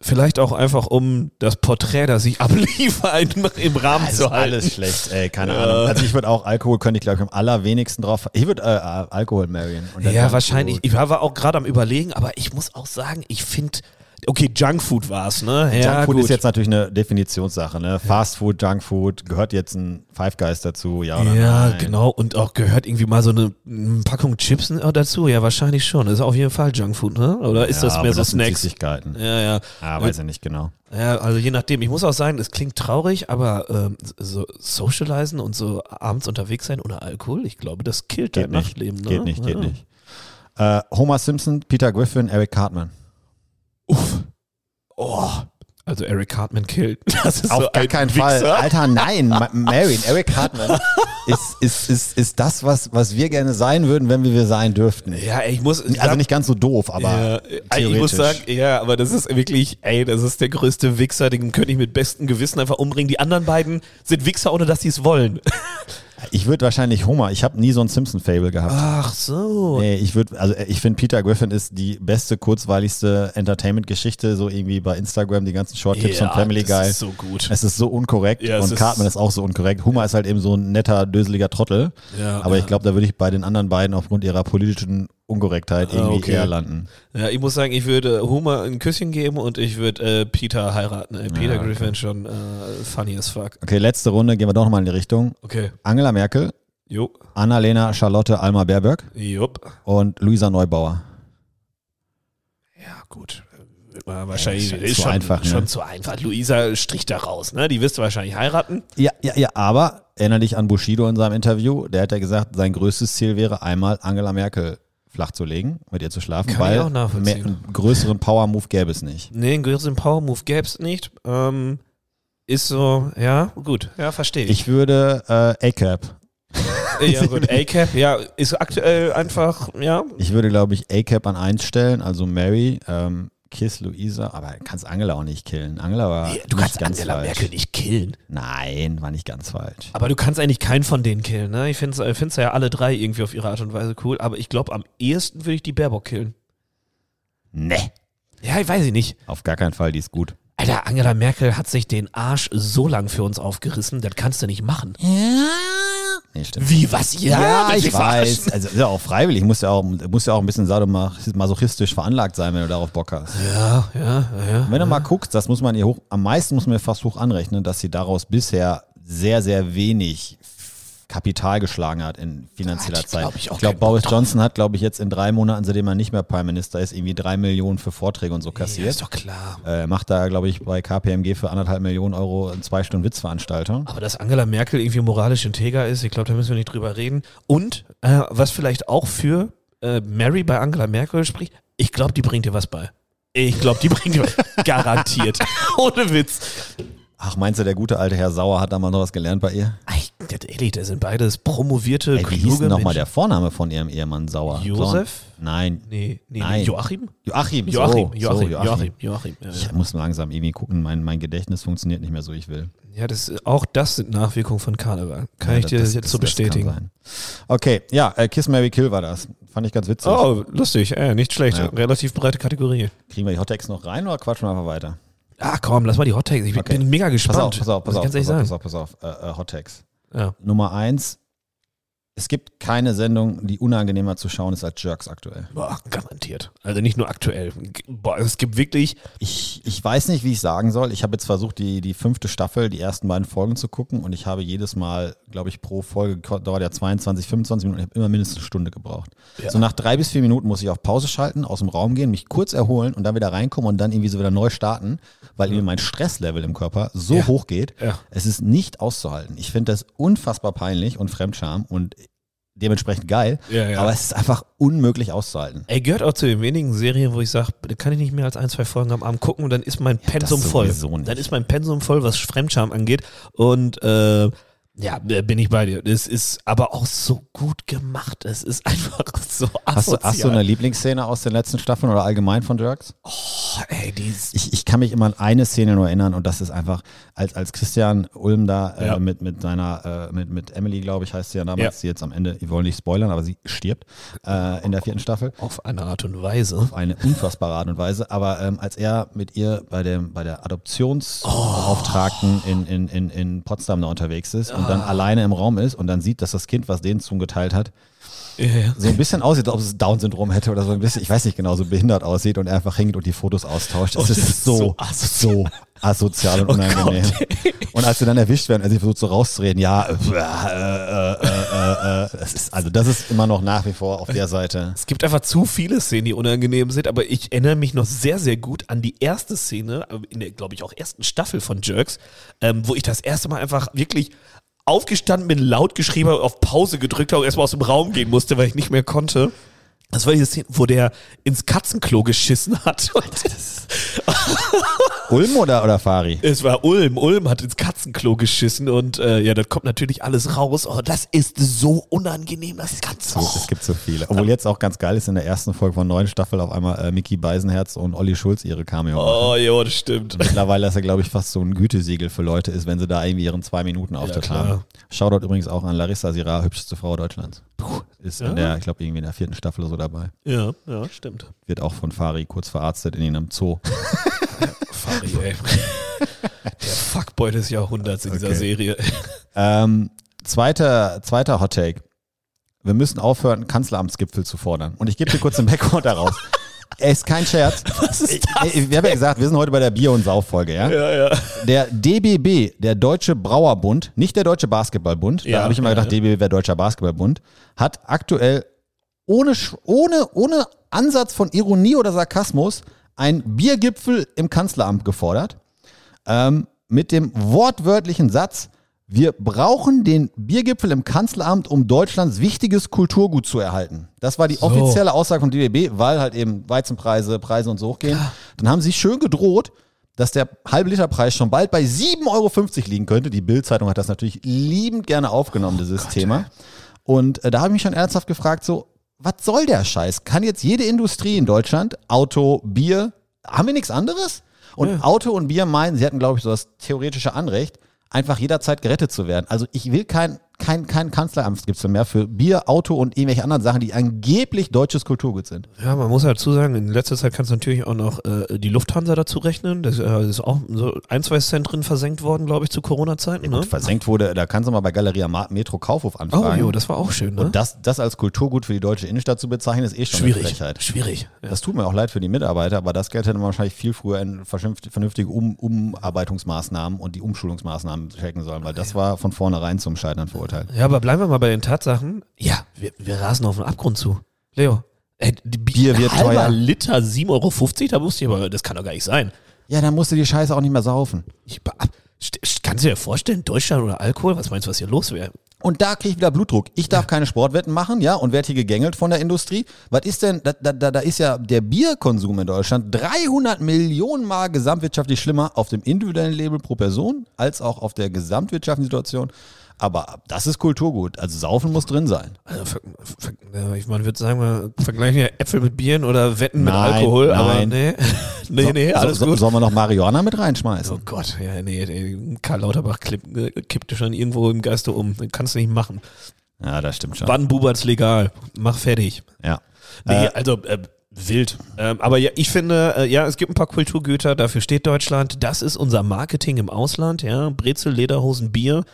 S4: Vielleicht auch einfach, um das Porträt, das ich *laughs* abliefer, im Rahmen
S3: ist
S4: zu halten.
S3: alles schlecht, ey, keine
S4: Ja.
S3: Ahnung. Also ich würde auch Alkohol, könnte ich glaube ich am allerwenigsten drauf. Ich würde äh, Alkohol dann
S4: Ja, wahrscheinlich. Ich war auch gerade am überlegen, aber ich muss auch sagen, ich finde, okay, Junkfood war es, ne? Ja,
S3: Junkfood
S4: gut.
S3: ist jetzt natürlich eine Definitionssache. Ne? Fast Food, Junkfood, gehört jetzt ein Five Guys dazu, ja oder
S4: Ja,
S3: nein?
S4: genau. Und auch gehört irgendwie mal so eine, eine Packung Chips dazu. Ja, wahrscheinlich schon. Das ist auf jeden Fall Junkfood, ne? Oder ist
S3: ja,
S4: das mehr so
S3: das
S4: Snacks?
S3: Süßigkeiten.
S4: Ja, ja.
S3: Ah, weiß ich nicht genau.
S4: Ja, also je nachdem. Ich muss auch sagen, es klingt traurig, aber ähm, so socialisen und so abends unterwegs sein ohne Alkohol, ich glaube, das killt
S3: Geht
S4: dein
S3: nicht.
S4: Nachtleben. Ne?
S3: Geht nicht, geht
S4: ja.
S3: nicht. Äh, Homer Simpson, Peter Griffin, Eric Cartman.
S4: Oh. Also Eric Cartman killt. *laughs* Das ist
S3: Auf
S4: so
S3: gar
S4: ein
S3: keinen
S4: Wichser.
S3: Fall. Alter, nein. Ma- Marion, Eric Cartman *laughs* ist, ist, ist, ist das, was, was wir gerne sein würden, wenn wir wir sein dürften.
S4: Ja, ich muss.
S3: Also nicht ganz so doof, aber
S4: ja, ey, ich muss
S3: theoretisch.
S4: sagen, ja, aber das ist wirklich, ey, das ist der größte Wichser, den könnte ich mit bestem Gewissen einfach umbringen. Die anderen beiden sind Wichser, ohne dass sie es wollen. *laughs*
S3: Ich würde wahrscheinlich Homer. Ich habe nie so ein Simpson-Fable gehabt.
S4: Ach so.
S3: Nee, ich würde, also ich finde Peter Griffin ist die beste, kurzweiligste Entertainment-Geschichte, so irgendwie bei Instagram, die ganzen Short-Clips von Family
S4: das
S3: Guy.
S4: ist so gut.
S3: es ist so unkorrekt
S4: Ja, es
S3: und
S4: ist-
S3: Cartman ist auch so unkorrekt. Homer ist halt eben so ein netter, döseliger Trottel.
S4: Ja,
S3: aber
S4: ja.
S3: ich glaube, da würde ich bei den anderen beiden aufgrund ihrer politischen Unkorrektheit irgendwie
S4: Ah, okay.
S3: eher landen.
S4: Ja, ich muss sagen, ich würde Homer ein Küsschen geben und ich würde äh, Peter heiraten. Ey, Peter
S3: Ja, okay.
S4: Griffin schon äh, funny as fuck.
S3: Okay, letzte Runde, gehen wir doch nochmal in die Richtung.
S4: Okay.
S3: Angela Merkel,
S4: Jo.
S3: Annalena Charlotte Alma Baerbock
S4: Jupp.
S3: und Luisa Neubauer.
S4: Ja, gut. Wahrscheinlich
S3: ist
S4: ist,
S3: zu
S4: schon,
S3: einfach, ne?
S4: schon zu einfach. Luisa strich da raus, ne? Die wirst du wahrscheinlich heiraten.
S3: Ja, ja, ja, aber erinnere dich an Bushido in seinem Interview, der hat ja gesagt, sein größtes Ziel wäre einmal Angela Merkel flach zu legen, mit ihr zu schlafen,
S4: Kann
S3: weil
S4: ich auch nachvollziehen.
S3: mehr, einen größeren Power-Move gäbe es nicht.
S4: Nee, einen größeren Power-Move gäbe es nicht. Ähm, ist so, ja, gut. Ja, verstehe ich.
S3: Ich würde äh, ACAP.
S4: ja, gut. A-Cap, ja, ist aktuell einfach, ja.
S3: Ich würde, glaube ich, ACAP an eins stellen, also Mary, ähm, Kiss Luisa, aber kannst Angela auch nicht killen. Angela war
S4: Nee, du kannst
S3: ganz
S4: Angela
S3: falsch.
S4: Merkel nicht killen.
S3: Nein, war nicht ganz falsch.
S4: Aber du kannst eigentlich keinen von denen killen, ne? Ich finde es ja alle drei irgendwie auf ihre Art und Weise cool, aber ich glaube, am ehesten würde ich die Baerbock killen.
S3: Ne,
S4: Ja, ich weiß ich nicht.
S3: auf gar keinen Fall, die ist gut.
S4: Alter, Angela Merkel hat sich den Arsch so lang für uns aufgerissen, das kannst du nicht machen.
S3: Nee, stimmt.
S4: Wie, was?
S3: Ja,
S4: willst du
S3: ich weiß. Also ist ja auch freiwillig. Muss ja auch, muss ja auch ein bisschen sadomach- masochistisch veranlagt sein, wenn du darauf Bock hast.
S4: Ja, ja, ja.
S3: Wenn du mal guckst, das muss man ihr hoch, am meisten muss man ihr fast hoch anrechnen, dass sie daraus bisher sehr, sehr wenig Kapital geschlagen hat in finanzieller Zeit.
S4: glaub ich,
S3: ich glaube, Boris. Johnson hat, glaube ich, jetzt in drei Monaten, seitdem er nicht mehr Prime Minister ist, irgendwie drei Millionen für Vorträge und so
S4: Ja,
S3: kassiert.
S4: ist doch klar.
S3: äh, macht da, glaube ich, bei KPMG für anderthalb Millionen Euro eine zwei Stunden Witzveranstaltung.
S4: Aber dass Angela Merkel irgendwie moralisch integer ist, ich glaube, da müssen wir nicht drüber reden. Und äh, was vielleicht auch für äh, Mary bei Angela Merkel spricht, ich glaube, die bringt dir was bei. Ich glaube, die bringt dir *laughs* garantiert. Ohne Witz.
S3: Ach, meinst du, der gute alte Herr Sauer hat da mal noch was gelernt bei ihr?
S4: Ey, ganz ehrlich, das sind beides promovierte,
S3: Ey, wie hieß denn nochmal der Vorname von ihrem Ehemann Sauer?
S4: Josef?
S3: So, nein.
S4: Nee, nee,
S3: Nein.
S4: nee, Joachim?
S3: Joachim.
S4: Joachim,
S3: so,
S4: Joachim,
S3: so,
S4: Joachim, Joachim. Ja,
S3: Ich muss langsam irgendwie gucken, mein, mein Gedächtnis funktioniert nicht mehr so, ich will.
S4: Ja, das, auch das sind Nachwirkungen von Karneval. Kann ja, ich dir das, jetzt so bestätigen.
S3: Okay, ja, äh, Kiss Mary Kill war das. Fand ich ganz witzig.
S4: Oh, lustig, äh, nicht schlecht. Relativ breite Kategorie.
S3: Kriegen wir die Hottex noch rein oder quatschen wir einfach weiter?
S4: Ah, komm, lass mal die Hottex. Ich okay. bin mega gespannt.
S3: Pass auf, pass auf, pass auf, pass auf, pass auf, pass auf, äh, äh, Hottex. Ja. Nummer eins, es gibt keine Sendung, die unangenehmer zu schauen ist als Jerks aktuell.
S4: Boah, garantiert. Also nicht nur aktuell. Boah, es gibt wirklich.
S3: Ich, ich weiß nicht, wie ich sagen soll. Ich habe jetzt versucht, die, die fünfte Staffel, die ersten beiden Folgen zu gucken und ich habe jedes Mal, glaube ich, pro Folge dauert ja 22, 25 Minuten. Ich habe immer mindestens eine Stunde gebraucht. Ja. So nach drei bis vier Minuten muss ich auf Pause schalten, aus dem Raum gehen, mich kurz erholen und dann wieder reinkommen und dann irgendwie so wieder neu starten, weil ja. mein Stresslevel im Körper so ja. hoch geht. Es ist nicht auszuhalten. Ich finde das unfassbar peinlich und Fremdscham und dementsprechend geil. Ja, ja. Aber es ist einfach unmöglich auszuhalten.
S4: Er gehört auch zu den wenigen Serien, wo ich sage, da kann ich nicht mehr als ein, zwei Folgen am Abend gucken und dann ist mein Pensum ja, voll. Nicht. Dann ist mein Pensum voll, was Fremdscham angeht. Und äh, ja, bin ich bei dir. Es ist aber auch so gut gemacht. Es ist *laughs* einfach so asozial.
S3: Hast du, hast du eine Lieblingsszene aus den letzten Staffeln oder allgemein von Jerks?
S4: Oh, ey, die
S3: ich, ich kann mich immer an eine Szene nur erinnern und das ist einfach, als, als Christian Ulm da äh, ja. mit, mit seiner, äh, mit, mit Emily, glaube ich, heißt sie ja damals, ja. die jetzt am Ende, wir wollen nicht spoilern, aber sie stirbt äh, in der vierten Staffel.
S4: Auf eine Art und Weise.
S3: Auf eine unfassbare Art und Weise. Aber ähm, als er mit ihr bei, dem, bei der Adoptionsbeauftragten oh. in, in, in, in Potsdam da unterwegs ist und dann alleine im Raum ist und dann sieht, dass das Kind, was denen zugeteilt hat, ja, ja. so ein bisschen aussieht, als ob es Down-Syndrom hätte oder so ein bisschen, ich weiß nicht genau, so behindert aussieht und er einfach hängt und die Fotos austauscht. Das, oh, das ist, so, so asozial, so asozial und oh unangenehm. Oh und als sie dann erwischt werden, als sie versucht so rauszureden, ja, äh, äh, äh, äh, das ist, also das ist immer noch nach wie vor auf der Seite.
S4: Es gibt einfach zu viele Szenen, die unangenehm sind, aber ich erinnere mich noch sehr, sehr gut an die erste Szene, in der, glaube ich, auch ersten Staffel von Jerks, ähm, wo ich das erste Mal einfach wirklich aufgestanden bin, laut geschrieben habe, auf Pause gedrückt habe und erstmal aus dem Raum gehen musste, weil ich nicht mehr konnte. Das war die Szene, wo der ins Katzenklo geschissen hat. *laughs*
S3: Ulm oder, oder Fari?
S4: Es war Ulm. Ulm hat ins Katzenklo geschissen und äh, ja, das kommt natürlich alles raus. Oh, das ist so unangenehm, das
S3: Ganze. Es gibt so viele. Obwohl jetzt auch ganz geil ist, in der ersten Folge von neuen Staffel auf einmal äh, Mickey Beisenherz und Olli Schulz ihre Cameo
S4: Oh, ja, das stimmt.
S3: Und mittlerweile ist er, glaube ich, fast so ein Gütesiegel für Leute ist, wenn sie da irgendwie ihren zwei Minuten Auftritt ja, haben. Shoutout übrigens auch an Larissa Sira, hübscheste Frau Deutschlands. Puh, ist ja. in der, ich glaube, irgendwie in der vierten Staffel oder so dabei.
S4: Ja, ja, stimmt.
S3: Wird auch von Fari kurz verarztet in einem Zoo. *laughs*
S4: Fari, ey. Der Fuckboy des Jahrhunderts in okay. dieser Serie.
S3: Ähm, zweiter, zweiter Hot Take. Wir müssen aufhören, Kanzleramtsgipfel zu fordern. Und ich gebe dir kurz den Background daraus. Er ist kein Scherz. *laughs* Was ist das? Wir haben ja gesagt, wir sind heute bei der Bier- und Sauffolge, ja? Ja, ja. Der DBB, der Deutsche Brauerbund, nicht der Deutsche Basketballbund, ja, da habe ich immer gedacht, ja. DBB wäre Deutscher Basketballbund, hat aktuell ohne, ohne, ohne Ansatz von Ironie oder Sarkasmus einen Biergipfel im Kanzleramt gefordert. Ähm, mit dem wortwörtlichen Satz, wir brauchen den Biergipfel im Kanzleramt, um Deutschlands wichtiges Kulturgut zu erhalten. Das war die so. offizielle Aussage von DBB, weil halt eben Weizenpreise, Preise und so hochgehen. Dann haben sie schön gedroht, dass der halbe Liter Preis schon bald bei 7,50 Euro liegen könnte. Die Bild-Zeitung hat das natürlich liebend gerne aufgenommen, dieses oh Thema. Und äh, da habe ich mich schon ernsthaft gefragt, so, was soll der Scheiß? Kann jetzt jede Industrie in Deutschland, Auto, Bier, haben wir nichts anderes? Und ja. Auto und Bier meinen, sie hatten, glaube ich, so das theoretische Anrecht, einfach jederzeit gerettet zu werden. Also ich will kein kein, kein Kanzleramtsgipfel mehr für Bier, Auto und irgendwelche anderen Sachen, die angeblich deutsches Kulturgut sind.
S4: Ja, man muss dazu sagen, in letzter Zeit kannst du natürlich auch noch äh, die Lufthansa dazu rechnen. Das äh, ist auch so ein, zwei Zentren versenkt worden, glaube ich, zu Corona-Zeiten. Ne?
S3: Versenkt wurde, da kannst du mal bei Galeria Metro Kaufhof anfragen.
S4: Oh, jo, das war auch schön. Ne?
S3: Und das, das als Kulturgut für die deutsche Innenstadt zu bezeichnen, ist eh schon
S4: schwierig,
S3: eine Frechheit.
S4: Schwierig.
S3: Ja. Das tut mir auch leid für die Mitarbeiter, aber das Geld hätte man wahrscheinlich viel früher in vernünftige um Umarbeitungsmaßnahmen und die Umschulungsmaßnahmen checken sollen, weil das war von vornherein zum Scheitern verurteilt.
S4: Ja, aber bleiben wir mal bei den Tatsachen. Ja, wir, wir rasen auf den Abgrund zu. Leo, äh, Bier wird teuer. Liter 7,50 Euro, da wusste ich aber, das kann doch gar nicht sein.
S3: Ja, dann musst du die Scheiße auch nicht mehr saufen.
S4: Ich, kannst du dir vorstellen, Deutschland oder Alkohol? Was meinst du, was hier los wäre?
S3: Und da kriege ich wieder Blutdruck. Ich darf ja. keine Sportwetten machen, ja, und werde hier gegängelt von der Industrie. Was ist denn, da, da, da ist ja der Bierkonsum in Deutschland 300 Millionen Mal gesamtwirtschaftlich schlimmer auf dem individuellen Label pro Person als auch auf der gesamtwirtschaftlichen Situation Aber das ist Kulturgut. Also Saufen muss drin sein.
S4: Also, ver, ver, man würde sagen, wir vergleichen ja Äpfel mit Bieren oder Wetten mit
S3: Nein,
S4: Alkohol, aber
S3: nein.
S4: nee. *laughs* nee,
S3: So-
S4: nee, alles
S3: so,
S4: gut.
S3: Sollen wir noch Marihuana mit reinschmeißen?
S4: Oh Gott, ja, nee, nee, Karl Lauterbach klipp, äh, kippte schon irgendwo im Geiste um. Das kannst du nicht machen.
S3: Ja, das stimmt schon.
S4: Wann bubert's legal? Mach fertig.
S3: Ja.
S4: Nee,
S3: Äh,
S4: also äh, wild. Ähm, aber ja, ich finde, äh, ja, es gibt ein paar Kulturgüter, dafür steht Deutschland. Das ist unser Marketing im Ausland, ja. Brezel, Lederhosen, Bier.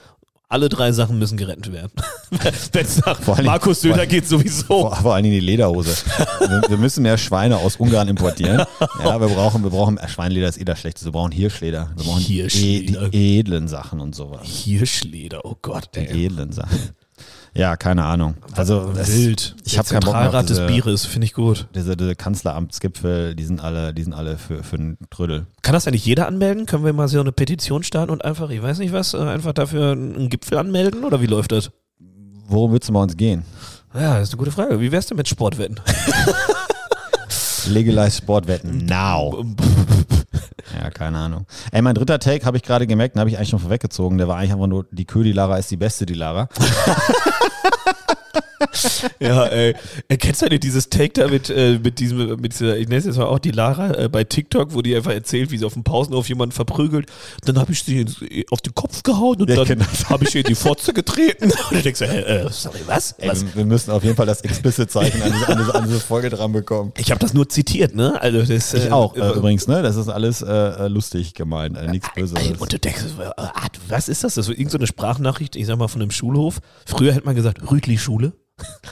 S4: Alle drei Sachen müssen gerettet werden. *laughs* Wenn es nach
S3: Vor
S4: Markus
S3: vor
S4: Söder
S3: allen-
S4: geht, sowieso.
S3: Vor, vor allen Dingen die Lederhose. wir, wir müssen mehr Schweine aus Ungarn importieren. Ja, wir brauchen, wir brauchen, äh, Schweinleder ist eh das Schlechteste. Wir brauchen Hirschleder. Wir brauchen die,
S4: Hirschleder.
S3: die edlen Sachen und sowas.
S4: Hirschleder, oh Gott,
S3: Die
S4: ey.
S3: edlen Sachen. Ja, keine Ahnung. Also es-
S4: Wild.
S3: Ich habe keinen Bock mehr auf
S4: Zentralrat des
S3: diese,
S4: Bieres, finde ich gut.
S3: diese, diese Kanzleramtsgipfel, die sind alle, die sind alle für, für einen Trödel.
S4: Kann das eigentlich jeder anmelden? Können wir mal so eine Petition starten und einfach, ich weiß nicht was, äh, einfach dafür einen Gipfel anmelden oder wie läuft das?
S3: Worum würdest du bei uns gehen?
S4: Ja, das ist eine gute Frage. Wie wär's denn mit Sportwetten? *laughs*
S3: Legalize Sportwetten now. *laughs* Ja, keine Ahnung. Ey, mein dritter Take habe ich gerade gemerkt, den habe ich eigentlich schon vorweggezogen. Der war eigentlich einfach nur, die Kö, die Lara ist die beste, die Lara. *laughs* *laughs*
S4: Ja, ey. Äh, Kennst du nicht dieses Take da mit, äh, mit diesem, mit dieser, ich nenne es jetzt mal auch die Lara äh, bei TikTok, wo die einfach erzählt, wie sie auf dem Pausenhof jemanden verprügelt. Dann habe ich sie auf den Kopf gehauen und
S3: Ja,
S4: dann
S3: genau.
S4: habe ich ihr in die Fotze getreten. *laughs* Und du denkst, so, hä, äh, sorry, was?
S3: Ey,
S4: was?
S3: wir, wir müssen auf jeden Fall das Explicit-Zeichen an diese, an, diese, an diese Folge dran bekommen.
S4: Ich habe das nur zitiert, ne? Also das,
S3: Ich
S4: äh,
S3: auch, äh, übrigens, ne? Das ist alles lustig gemeint, nichts Böses.
S4: Und du denkst, ah, was ist das? Das ist irgendeine so Sprachnachricht, ich sag mal, von einem Schulhof. Früher hätte man gesagt, Rütli-Schule.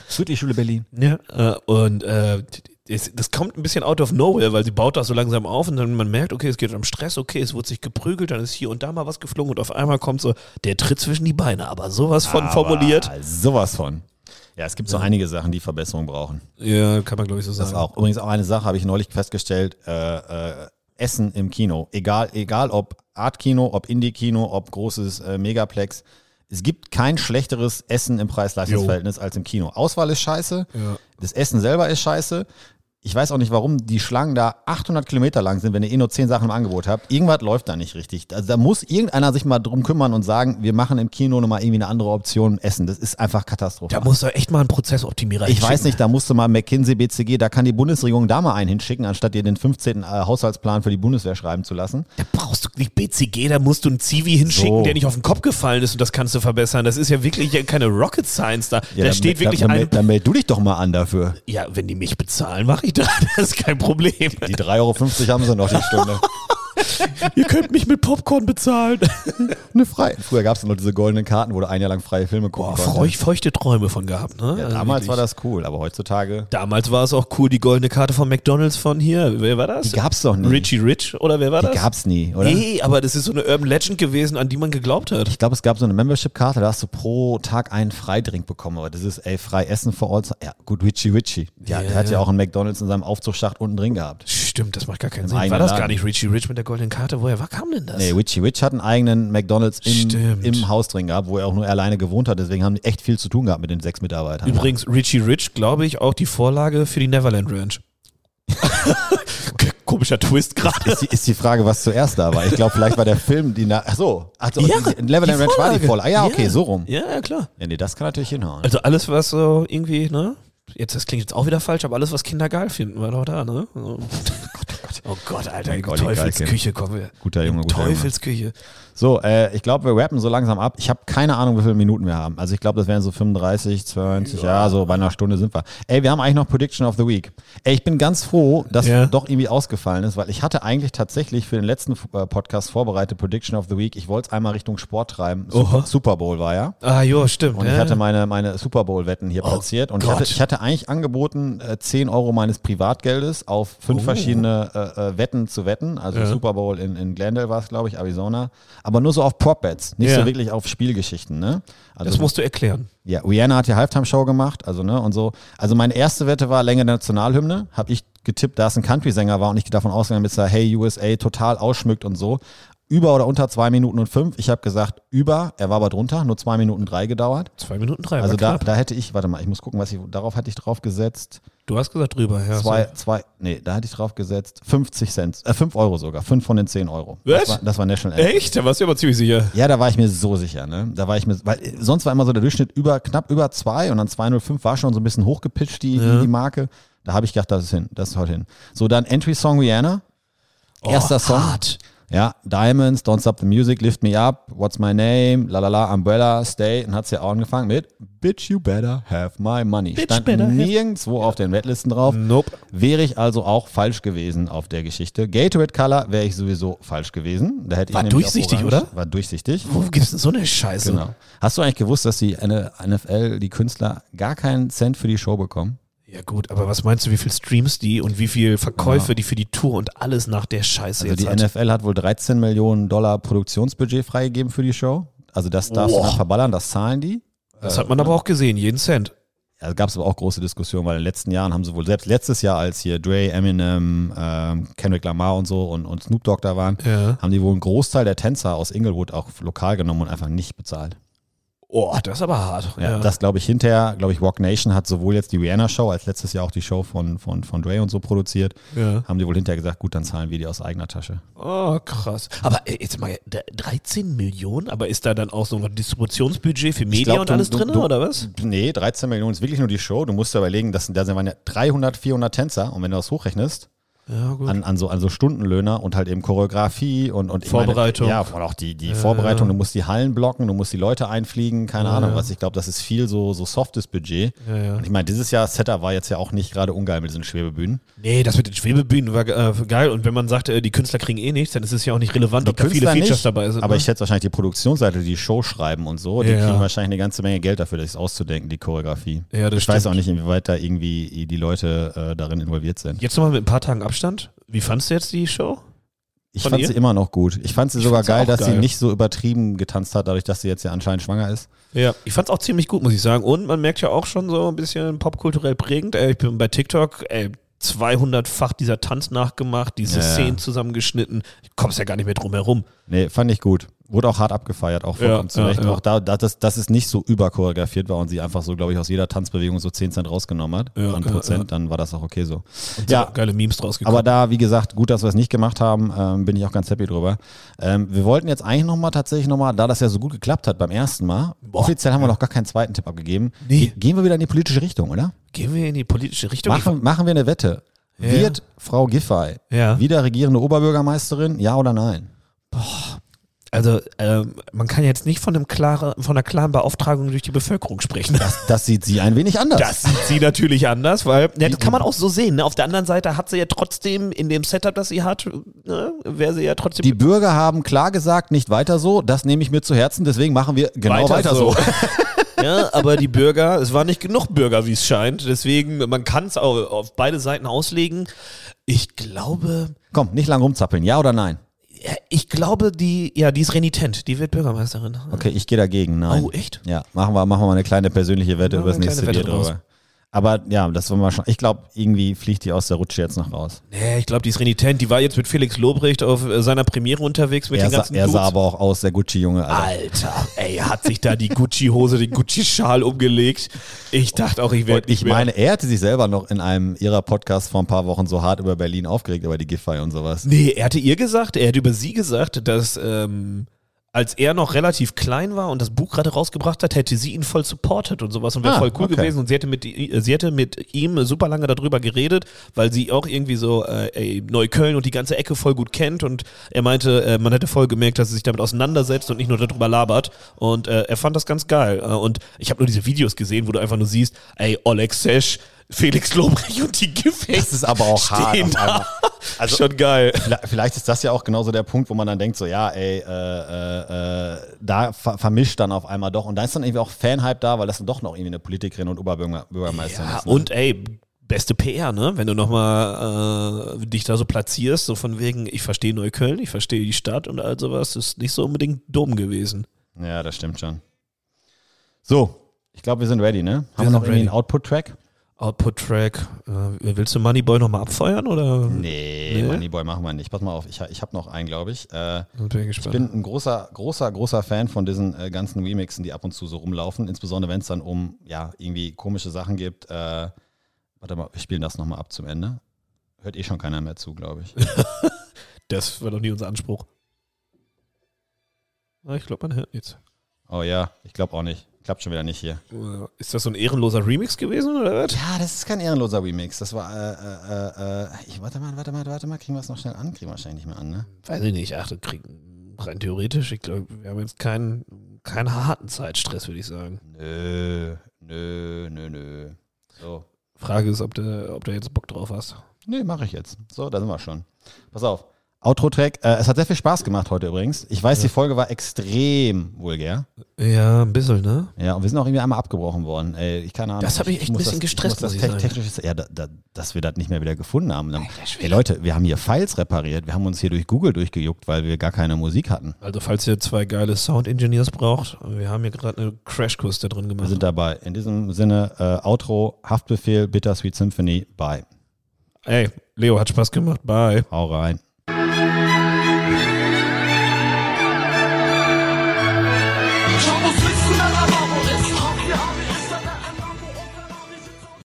S3: Südlich-Schule Berlin.
S4: Ja, äh, und äh, das, das kommt ein bisschen out of nowhere, weil sie baut das so langsam auf und dann man merkt, okay, es geht um Stress, okay, es wurde sich geprügelt, dann ist hier und da mal was geflogen und auf einmal kommt so der Tritt zwischen die Beine, aber sowas von formuliert.
S3: Aber Sowas von. Ja, es gibt so einige Sachen, die Verbesserung brauchen.
S4: Ja, kann man glaube ich so
S3: Das
S4: sagen.
S3: auch. Übrigens auch eine Sache habe ich neulich festgestellt, äh, äh, Essen im Kino. Egal, egal ob Art-Kino, ob Indie-Kino, ob großes äh, Megaplex. Es gibt kein schlechteres Essen im Preis-Leistungs-Verhältnis als im Kino. Auswahl ist scheiße,
S4: Ja.
S3: das Essen selber ist scheiße. Ich weiß auch nicht, warum die Schlangen da 800 Kilometer lang sind, wenn ihr eh nur 10 Sachen im Angebot habt. Irgendwas läuft da nicht richtig. Also da muss irgendeiner sich mal drum kümmern und sagen, wir machen im Kino nochmal irgendwie eine andere Option Essen. Das ist einfach katastrophal.
S4: Da muss doch echt mal ein Prozessoptimierer
S3: Ich weiß nicht, da musst du mal McKinsey, BCG, da kann die Bundesregierung da mal einen hinschicken, anstatt dir den 15. äh, Haushaltsplan für die Bundeswehr schreiben zu lassen.
S4: Da brauchst du nicht BCG, da musst du einen Zivi hinschicken,
S3: So.
S4: der nicht auf den Kopf gefallen ist und das kannst du verbessern. Das ist ja wirklich ja keine Rocket Science da. da
S3: dann,
S4: steht wirklich
S3: dann, dann,
S4: ein.
S3: dann meld du dich doch mal an dafür.
S4: Ja, wenn die mich bezahlen, mache ich das. *laughs* Das ist kein Problem.
S3: Die 3,50 Euro haben sie noch die Stunde. *laughs* *laughs*
S4: Ihr könnt mich mit Popcorn bezahlen. *laughs*
S3: Eine frei. Früher gab es noch diese goldenen Karten, wo du ein Jahr lang freie Filme gucken
S4: Boah,
S3: konntest.
S4: feucht, feuchte Träume von gehabt, ne?
S3: Ja,
S4: Also
S3: damals
S4: wirklich.
S3: war das cool, aber heutzutage,
S4: Damals war es auch cool, die goldene Karte von McDonalds von hier. Wer war das?
S3: die gab's doch nie.
S4: Richie Rich oder wer war
S3: die
S4: das?
S3: gab's nie, oder?
S4: Nee, aber das ist so eine Urban Legend gewesen, an die man geglaubt hat.
S3: Ich glaube, es gab so eine Membership-Karte, da hast du pro Tag einen Freidrink bekommen. Aber das ist, ey, frei essen for all. Ja, gut, Richie Richie. Ja,
S4: Ja,
S3: der hat ja auch einen McDonalds in seinem Aufzugsschacht unten drin gehabt.
S4: Stimmt, das macht gar keinen
S3: Im
S4: Sinn. War das
S3: Laden.
S4: gar nicht Richie Rich mit der goldenen Karte? Woher war, kam denn das?
S3: Nee, Witchy Witch hat einen eigenen McDonalds im, im Haus drin gehabt, wo er auch nur alleine gewohnt hat. Deswegen haben die echt viel zu tun gehabt mit den sechs Mitarbeitern.
S4: Übrigens, Richie Rich, glaube ich, auch die Vorlage für die Neverland Ranch. *laughs* Komischer Twist gerade.
S3: Ist die, ist die Frage, was zuerst da war. Ich glaube, vielleicht war der Film die. Na Ach so, also
S4: Ja,
S3: Neverland Ranch war die
S4: Vorlage.
S3: Vorlage. Ah, ja, okay,
S4: Ja.
S3: so rum.
S4: Ja, ja, klar.
S3: Ja, nee, das kann natürlich hinhauen.
S4: Also alles, was so irgendwie, ne? Jetzt, das klingt jetzt auch wieder falsch, aber alles, was Kinder geil finden, war doch da, ne? Oh Gott, oh Gott, Alter,
S3: Gott, die
S4: Teufelsküche kommen wir.
S3: Guter Junge, guter Junge. So, äh, ich glaube, wir rappen so langsam ab. Ich habe keine Ahnung, wie viele Minuten wir haben. Also ich glaube, das wären so 35, 20, ja. so bei einer Stunde sind wir. Ey, wir haben eigentlich noch Prediction of the Week. Ey, ich bin ganz froh, dass
S4: Ja.
S3: doch irgendwie ausgefallen ist, weil ich hatte eigentlich tatsächlich für den letzten äh, Podcast vorbereitet Prediction of the Week. Ich wollte es einmal Richtung Sport treiben. Super. Super Bowl war ja.
S4: Ah, jo, stimmt.
S3: Und
S4: ja.
S3: ich hatte meine, meine Super Bowl-Wetten hier
S4: Oh
S3: platziert. Und ich hatte, ich hatte eigentlich angeboten, äh, 10 Euro meines Privatgeldes auf fünf
S4: Oh.
S3: verschiedene äh, äh, Wetten zu wetten. Also
S4: Ja.
S3: Super Bowl in, in Glendale war es, glaube ich, Arizona. Aber nur so auf Prop-Bets, nicht
S4: Ja.
S3: so wirklich auf Spielgeschichten. Ne? Also
S4: das musst du erklären.
S3: ja, Rihanna hat ja Halftime-Show gemacht, also ne, und so. Also meine erste Wette war Länge der Nationalhymne, habe ich getippt, da es ein Country-Sänger war und ich davon ausgegangen, dass er Hey USA total ausschmückt und so. Über oder unter zwei Minuten und fünf. Ich habe gesagt über, er war aber drunter, nur zwei Minuten drei gedauert.
S4: Zwei Minuten drei.
S3: Also
S4: war
S3: da,
S4: knapp.
S3: da hätte ich, warte mal, ich muss gucken, was ich, darauf hatte ich drauf gesetzt.
S4: Du hast gesagt drüber, ja.
S3: Zwei, zwei, nee, da hatte ich drauf gesetzt, 50 Cent, äh, 5 Euro sogar, 5 von den 10 Euro.
S4: Was?
S3: Das war, das war National Anthem.
S4: Echt? Da warst du aber ziemlich sicher.
S3: Ja, da war ich mir so sicher, ne? Da war ich mir, weil sonst war immer so der Durchschnitt über, knapp über 2 und dann 205 war schon so ein bisschen hochgepitcht, die,
S4: Ja.
S3: die, die Marke. Da habe ich gedacht, das ist hin, das ist heute hin. So, dann Entry Song Rihanna. Erster
S4: Oh,
S3: Song.
S4: hart.
S3: Ja, Diamonds, Don't Stop the Music, Lift Me Up, What's My Name, la la la, Umbrella, Stay. Dann hat sie ja auch angefangen mit Bitch, you better have my money.
S4: Bitch
S3: Stand
S4: better have-
S3: nirgendwo auf den Redlisten drauf.
S4: Nope.
S3: Wäre ich also auch falsch gewesen auf der Geschichte. Gatorade Color wäre ich sowieso falsch gewesen. Da hätte
S4: War
S3: ich
S4: durchsichtig, oder?
S3: War durchsichtig.
S4: Wo gibt's denn so eine Scheiße?
S3: Genau. Hast du eigentlich gewusst, dass die NFL, die Künstler, gar keinen Cent für die Show bekommen?
S4: Ja gut, aber was meinst du, wie viel Streams die und wie viel Verkäufe die für die Tour und alles nach der Scheiße
S3: Also
S4: jetzt
S3: die
S4: hat?
S3: NFL hat wohl 13 Millionen Dollar Produktionsbudget freigegeben für die Show. Also das darfst du
S4: Boah.
S3: dann verballern, das zahlen die.
S4: Das hat man aber auch gesehen, jeden Cent.
S3: Ja, da gab es aber auch große Diskussionen, weil in den letzten Jahren haben sie wohl, selbst letztes Jahr, als hier Dre, Eminem, ähm, Kendrick Lamar und so und, und Snoop Dogg da waren,
S4: Ja.
S3: haben die wohl einen Großteil der Tänzer aus Inglewood auch lokal genommen und einfach nicht bezahlt.
S4: Oh, das ist aber hart.
S3: Ja, Das glaube ich hinterher, glaube ich, Rock Nation hat sowohl jetzt die Rihanna-Show als letztes Jahr auch die Show von, von, von Dre und so produziert.
S4: Ja.
S3: Haben die wohl hinterher gesagt, gut, dann zahlen wir die aus eigener Tasche.
S4: Oh, krass. Aber äh, jetzt mal, da- 13 Millionen, aber ist da dann auch so ein Distributionsbudget für Media
S3: glaub,
S4: und
S3: du-
S4: alles drin, oder was?
S3: Nee, 13 Millionen ist wirklich nur die Show. Du musst dir überlegen, dass, da sind ja 300, 400 Tänzer und wenn du das hochrechnest,
S4: Ja,
S3: an, an, so, an so Stundenlöhner und halt eben Choreografie und, und
S4: Vorbereitung.
S3: Meine, ja, und auch die, die Vorbereitung. Du musst die Hallen blocken, du musst die Leute einfliegen, keine
S4: Ja,
S3: Ahnung
S4: ja.
S3: was. Ich glaube, das ist viel so, so softes Budget. Und ich meine, dieses Jahr Setup war jetzt ja auch nicht gerade ungeil mit diesen Schwebebühnen.
S4: Nee, das mit den Schwebebühnen war äh, geil. Und wenn man sagt, äh, die Künstler kriegen eh nichts, dann ist es ja auch nicht relevant, ob da viele Features
S3: nicht,
S4: dabei sind.
S3: Aber
S4: ne?
S3: ich schätze wahrscheinlich die Produktionsseite, die Show schreiben und so, die kriegen wahrscheinlich eine ganze Menge Geld dafür, das auszudenken, die Choreografie.
S4: Ja, das
S3: ich weiß
S4: stimmt.
S3: auch nicht, inwieweit da irgendwie die Leute äh, darin involviert sind.
S4: Jetzt nochmal mit ein paar Tagen Abstand. Wie fandst du jetzt die Show?
S3: Ich fand
S4: ihr?
S3: sie immer noch gut. Ich fand sie
S4: Ich
S3: sogar
S4: fand sie
S3: geil,
S4: auch
S3: dass sie
S4: geil.
S3: nicht so übertrieben getanzt hat, dadurch, dass sie jetzt ja anscheinend schwanger ist.
S4: Ja, ich fand's auch ziemlich gut, muss ich sagen. Und man merkt ja auch schon so ein bisschen popkulturell prägend. Äh, ich bin bei TikTok, ey, 200-fach dieser Tanz nachgemacht, diese
S3: Ja.
S4: Szenen zusammengeschnitten. Ich kommst ja gar nicht mehr drum herum.
S3: Nee, fand ich gut. Wurde auch hart abgefeiert, auch vollkommen
S4: Ja,
S3: zu Recht.
S4: ja, ja.
S3: Auch da, da dass, dass es nicht so überchoreografiert war und sie einfach so, glaube ich, aus jeder Tanzbewegung so 10 Cent rausgenommen hat,
S4: Ja,
S3: an Prozent, dann war das auch okay so.
S4: Und
S3: Ja.
S4: so geile Memes draus gekommen.
S3: Aber da, wie gesagt, gut, dass wir es nicht gemacht haben, ähm, bin ich auch ganz happy drüber. Ähm, wir wollten jetzt eigentlich nochmal tatsächlich nochmal, da das ja so gut geklappt hat beim ersten Mal, offiziell haben wir noch gar keinen zweiten Tipp abgegeben.
S4: Nee.
S3: Ge- Gehen wir wieder in die politische Richtung, oder?
S4: Gehen wir in die politische Richtung?
S3: Machen, machen wir eine Wette. Wird Frau Giffey wieder regierende Oberbürgermeisterin, ja oder nein?
S4: Also, ähm, man kann jetzt nicht von, einem klare, von einer klaren Beauftragung durch die Bevölkerung sprechen.
S3: Das sieht sie ein wenig anders.
S4: Das sieht sie natürlich anders, weil ja, das kann man auch so sehen. Ne? Auf der anderen Seite hat sie ja trotzdem in dem Setup, das sie hat, ne, wäre sie ja trotzdem
S3: Die Bürger haben klar gesagt, nicht weiter so. Das nehme ich mir zu Herzen. Deswegen machen wir genau weiter, so. *laughs*
S4: ja, aber die Bürger, es waren nicht genug Bürger, wie es scheint. Deswegen, man kann es auch auf beide Seiten auslegen. Ich glaube,
S3: Komm, nicht lang rumzappeln. Ja oder nein?
S4: Ich glaube, die, ja, die ist renitent. Die wird Bürgermeisterin.
S3: Okay, ich gehe dagegen. Nein.
S4: Oh, echt?
S3: Ja, machen wir, machen wir mal eine kleine persönliche Wette über das nächste Bier drüber. Aber ja, das wollen wir schon. Ich glaube, irgendwie fliegt die aus der Rutsche jetzt noch raus.
S4: Nee, ich glaube, die ist renitent. Die war jetzt mit Felix Lobrecht auf äh, seiner Premiere unterwegs mit
S3: Er,
S4: den
S3: sah,
S4: ganzen
S3: er sah
S4: Dudes.
S3: aber auch aus, der Gucci-Junge. Alter.
S4: Alter, ey, hat sich da die Gucci-Hose, den Gucci-Schal umgelegt. Ich dachte auch, ich werde
S3: ich meine, er hatte sich selber noch in einem ihrer Podcasts vor ein paar Wochen so hart über Berlin aufgeregt, über die Giffey und sowas.
S4: Nee, er hatte ihr gesagt, er hat über sie gesagt, dass ähm, als er noch relativ klein war und das Buch gerade rausgebracht hat, hätte sie ihn voll supportet und sowas und wäre
S3: Ah,
S4: voll cool
S3: okay.
S4: gewesen. Und sie hätte, mit, sie hätte mit ihm super lange darüber geredet, weil sie auch irgendwie so äh, ey, Neukölln und die ganze Ecke voll gut kennt. Und er meinte, äh, man hätte voll gemerkt, dass sie sich damit auseinandersetzt und nicht nur darüber labert. Und äh, er fand das ganz geil. Äh, und ich habe nur diese Videos gesehen, wo du einfach nur siehst, ey, Oleg Sesh, Felix Lobrecht und die Giffey
S3: Das ist aber auch hart. *laughs* Also
S4: Schon geil.
S3: Vielleicht- ist das ja auch genauso der Punkt, wo man dann denkt, so ja, ey, äh, äh, äh, da ver vermischt dann auf einmal doch. Und da ist dann irgendwie auch Fanhype da, weil das dann doch noch irgendwie eine Politikerin und Oberbürgermeisterin
S4: Ja,
S3: ist. Ne?
S4: und ey, beste PR, ne? Wenn du nochmal äh, dich da so platzierst, so von wegen, ich verstehe Neukölln, ich verstehe die Stadt und all sowas, ist nicht so unbedingt dumm gewesen.
S3: Ja, das stimmt schon. So, ich glaube, wir sind ready, ne? Haben wir, noch irgendwie einen Output-Track?
S4: Output-Track, äh, willst du Moneyboy nochmal abfeuern oder?
S3: Nee,
S4: Nee?
S3: Moneyboy machen wir nicht. Pass mal auf, ich, ich habe noch einen, glaube ich. Äh,
S4: bin ich
S3: ich bin ein großer, großer, großer Fan von diesen äh, ganzen Remixen, die ab und zu so rumlaufen. Insbesondere wenn es dann um, ja, irgendwie komische Sachen gibt. Äh, Warte mal, wir spielen das nochmal ab zum Ende. Hört eh schon keiner mehr zu, glaube ich. *laughs*
S4: das war doch nie unser Anspruch. Ich glaube, man hört nichts.
S3: Oh ja, ich glaube auch nicht. Klappt schon wieder nicht hier.
S4: Ist das so ein ehrenloser Remix gewesen oder was?
S3: Ja, das ist kein ehrenloser Remix. Das war, äh, äh, äh, ich, warte mal, warte mal, warte mal, kriegen wir es noch schnell an? Kriegen wir wahrscheinlich nicht mehr an, ne?
S4: Weiß ich nicht. Ach, kriegen, rein theoretisch, ich glaube, wir haben jetzt keinen, keinen harten Zeitstress, würde ich sagen.
S3: Nö, nö, nö, nö. So.
S4: Frage ist, ob du, ob du jetzt Bock drauf hast.
S3: Nee, mache ich jetzt. So, da sind wir schon. Pass auf. Outro-Track. Äh, es hat sehr viel Spaß gemacht heute übrigens. Ich weiß, ja. die Folge war extrem vulgär.
S4: Ja, ein bisschen, ne?
S3: Ja, und wir sind auch irgendwie einmal abgebrochen worden. Ey, ich keine Ahnung.
S4: Das hat mich echt ein bisschen das, gestresst,
S3: muss das technisches, ja, da, da, dass wir das nicht mehr wieder gefunden haben. Dann, ey Leute, wir haben hier Files repariert. Wir haben uns hier durch Google durchgejuckt, weil wir gar keine Musik hatten.
S4: Also falls ihr zwei geile Sound-Engineers braucht, wir haben hier gerade eine Crashkurs da drin gemacht.
S3: Wir sind dabei. In diesem Sinne, äh, Outro, Haftbefehl, Bittersweet Symphony, bye.
S4: Ey, Leo, hat Spaß gemacht. Bye.
S3: Hau rein.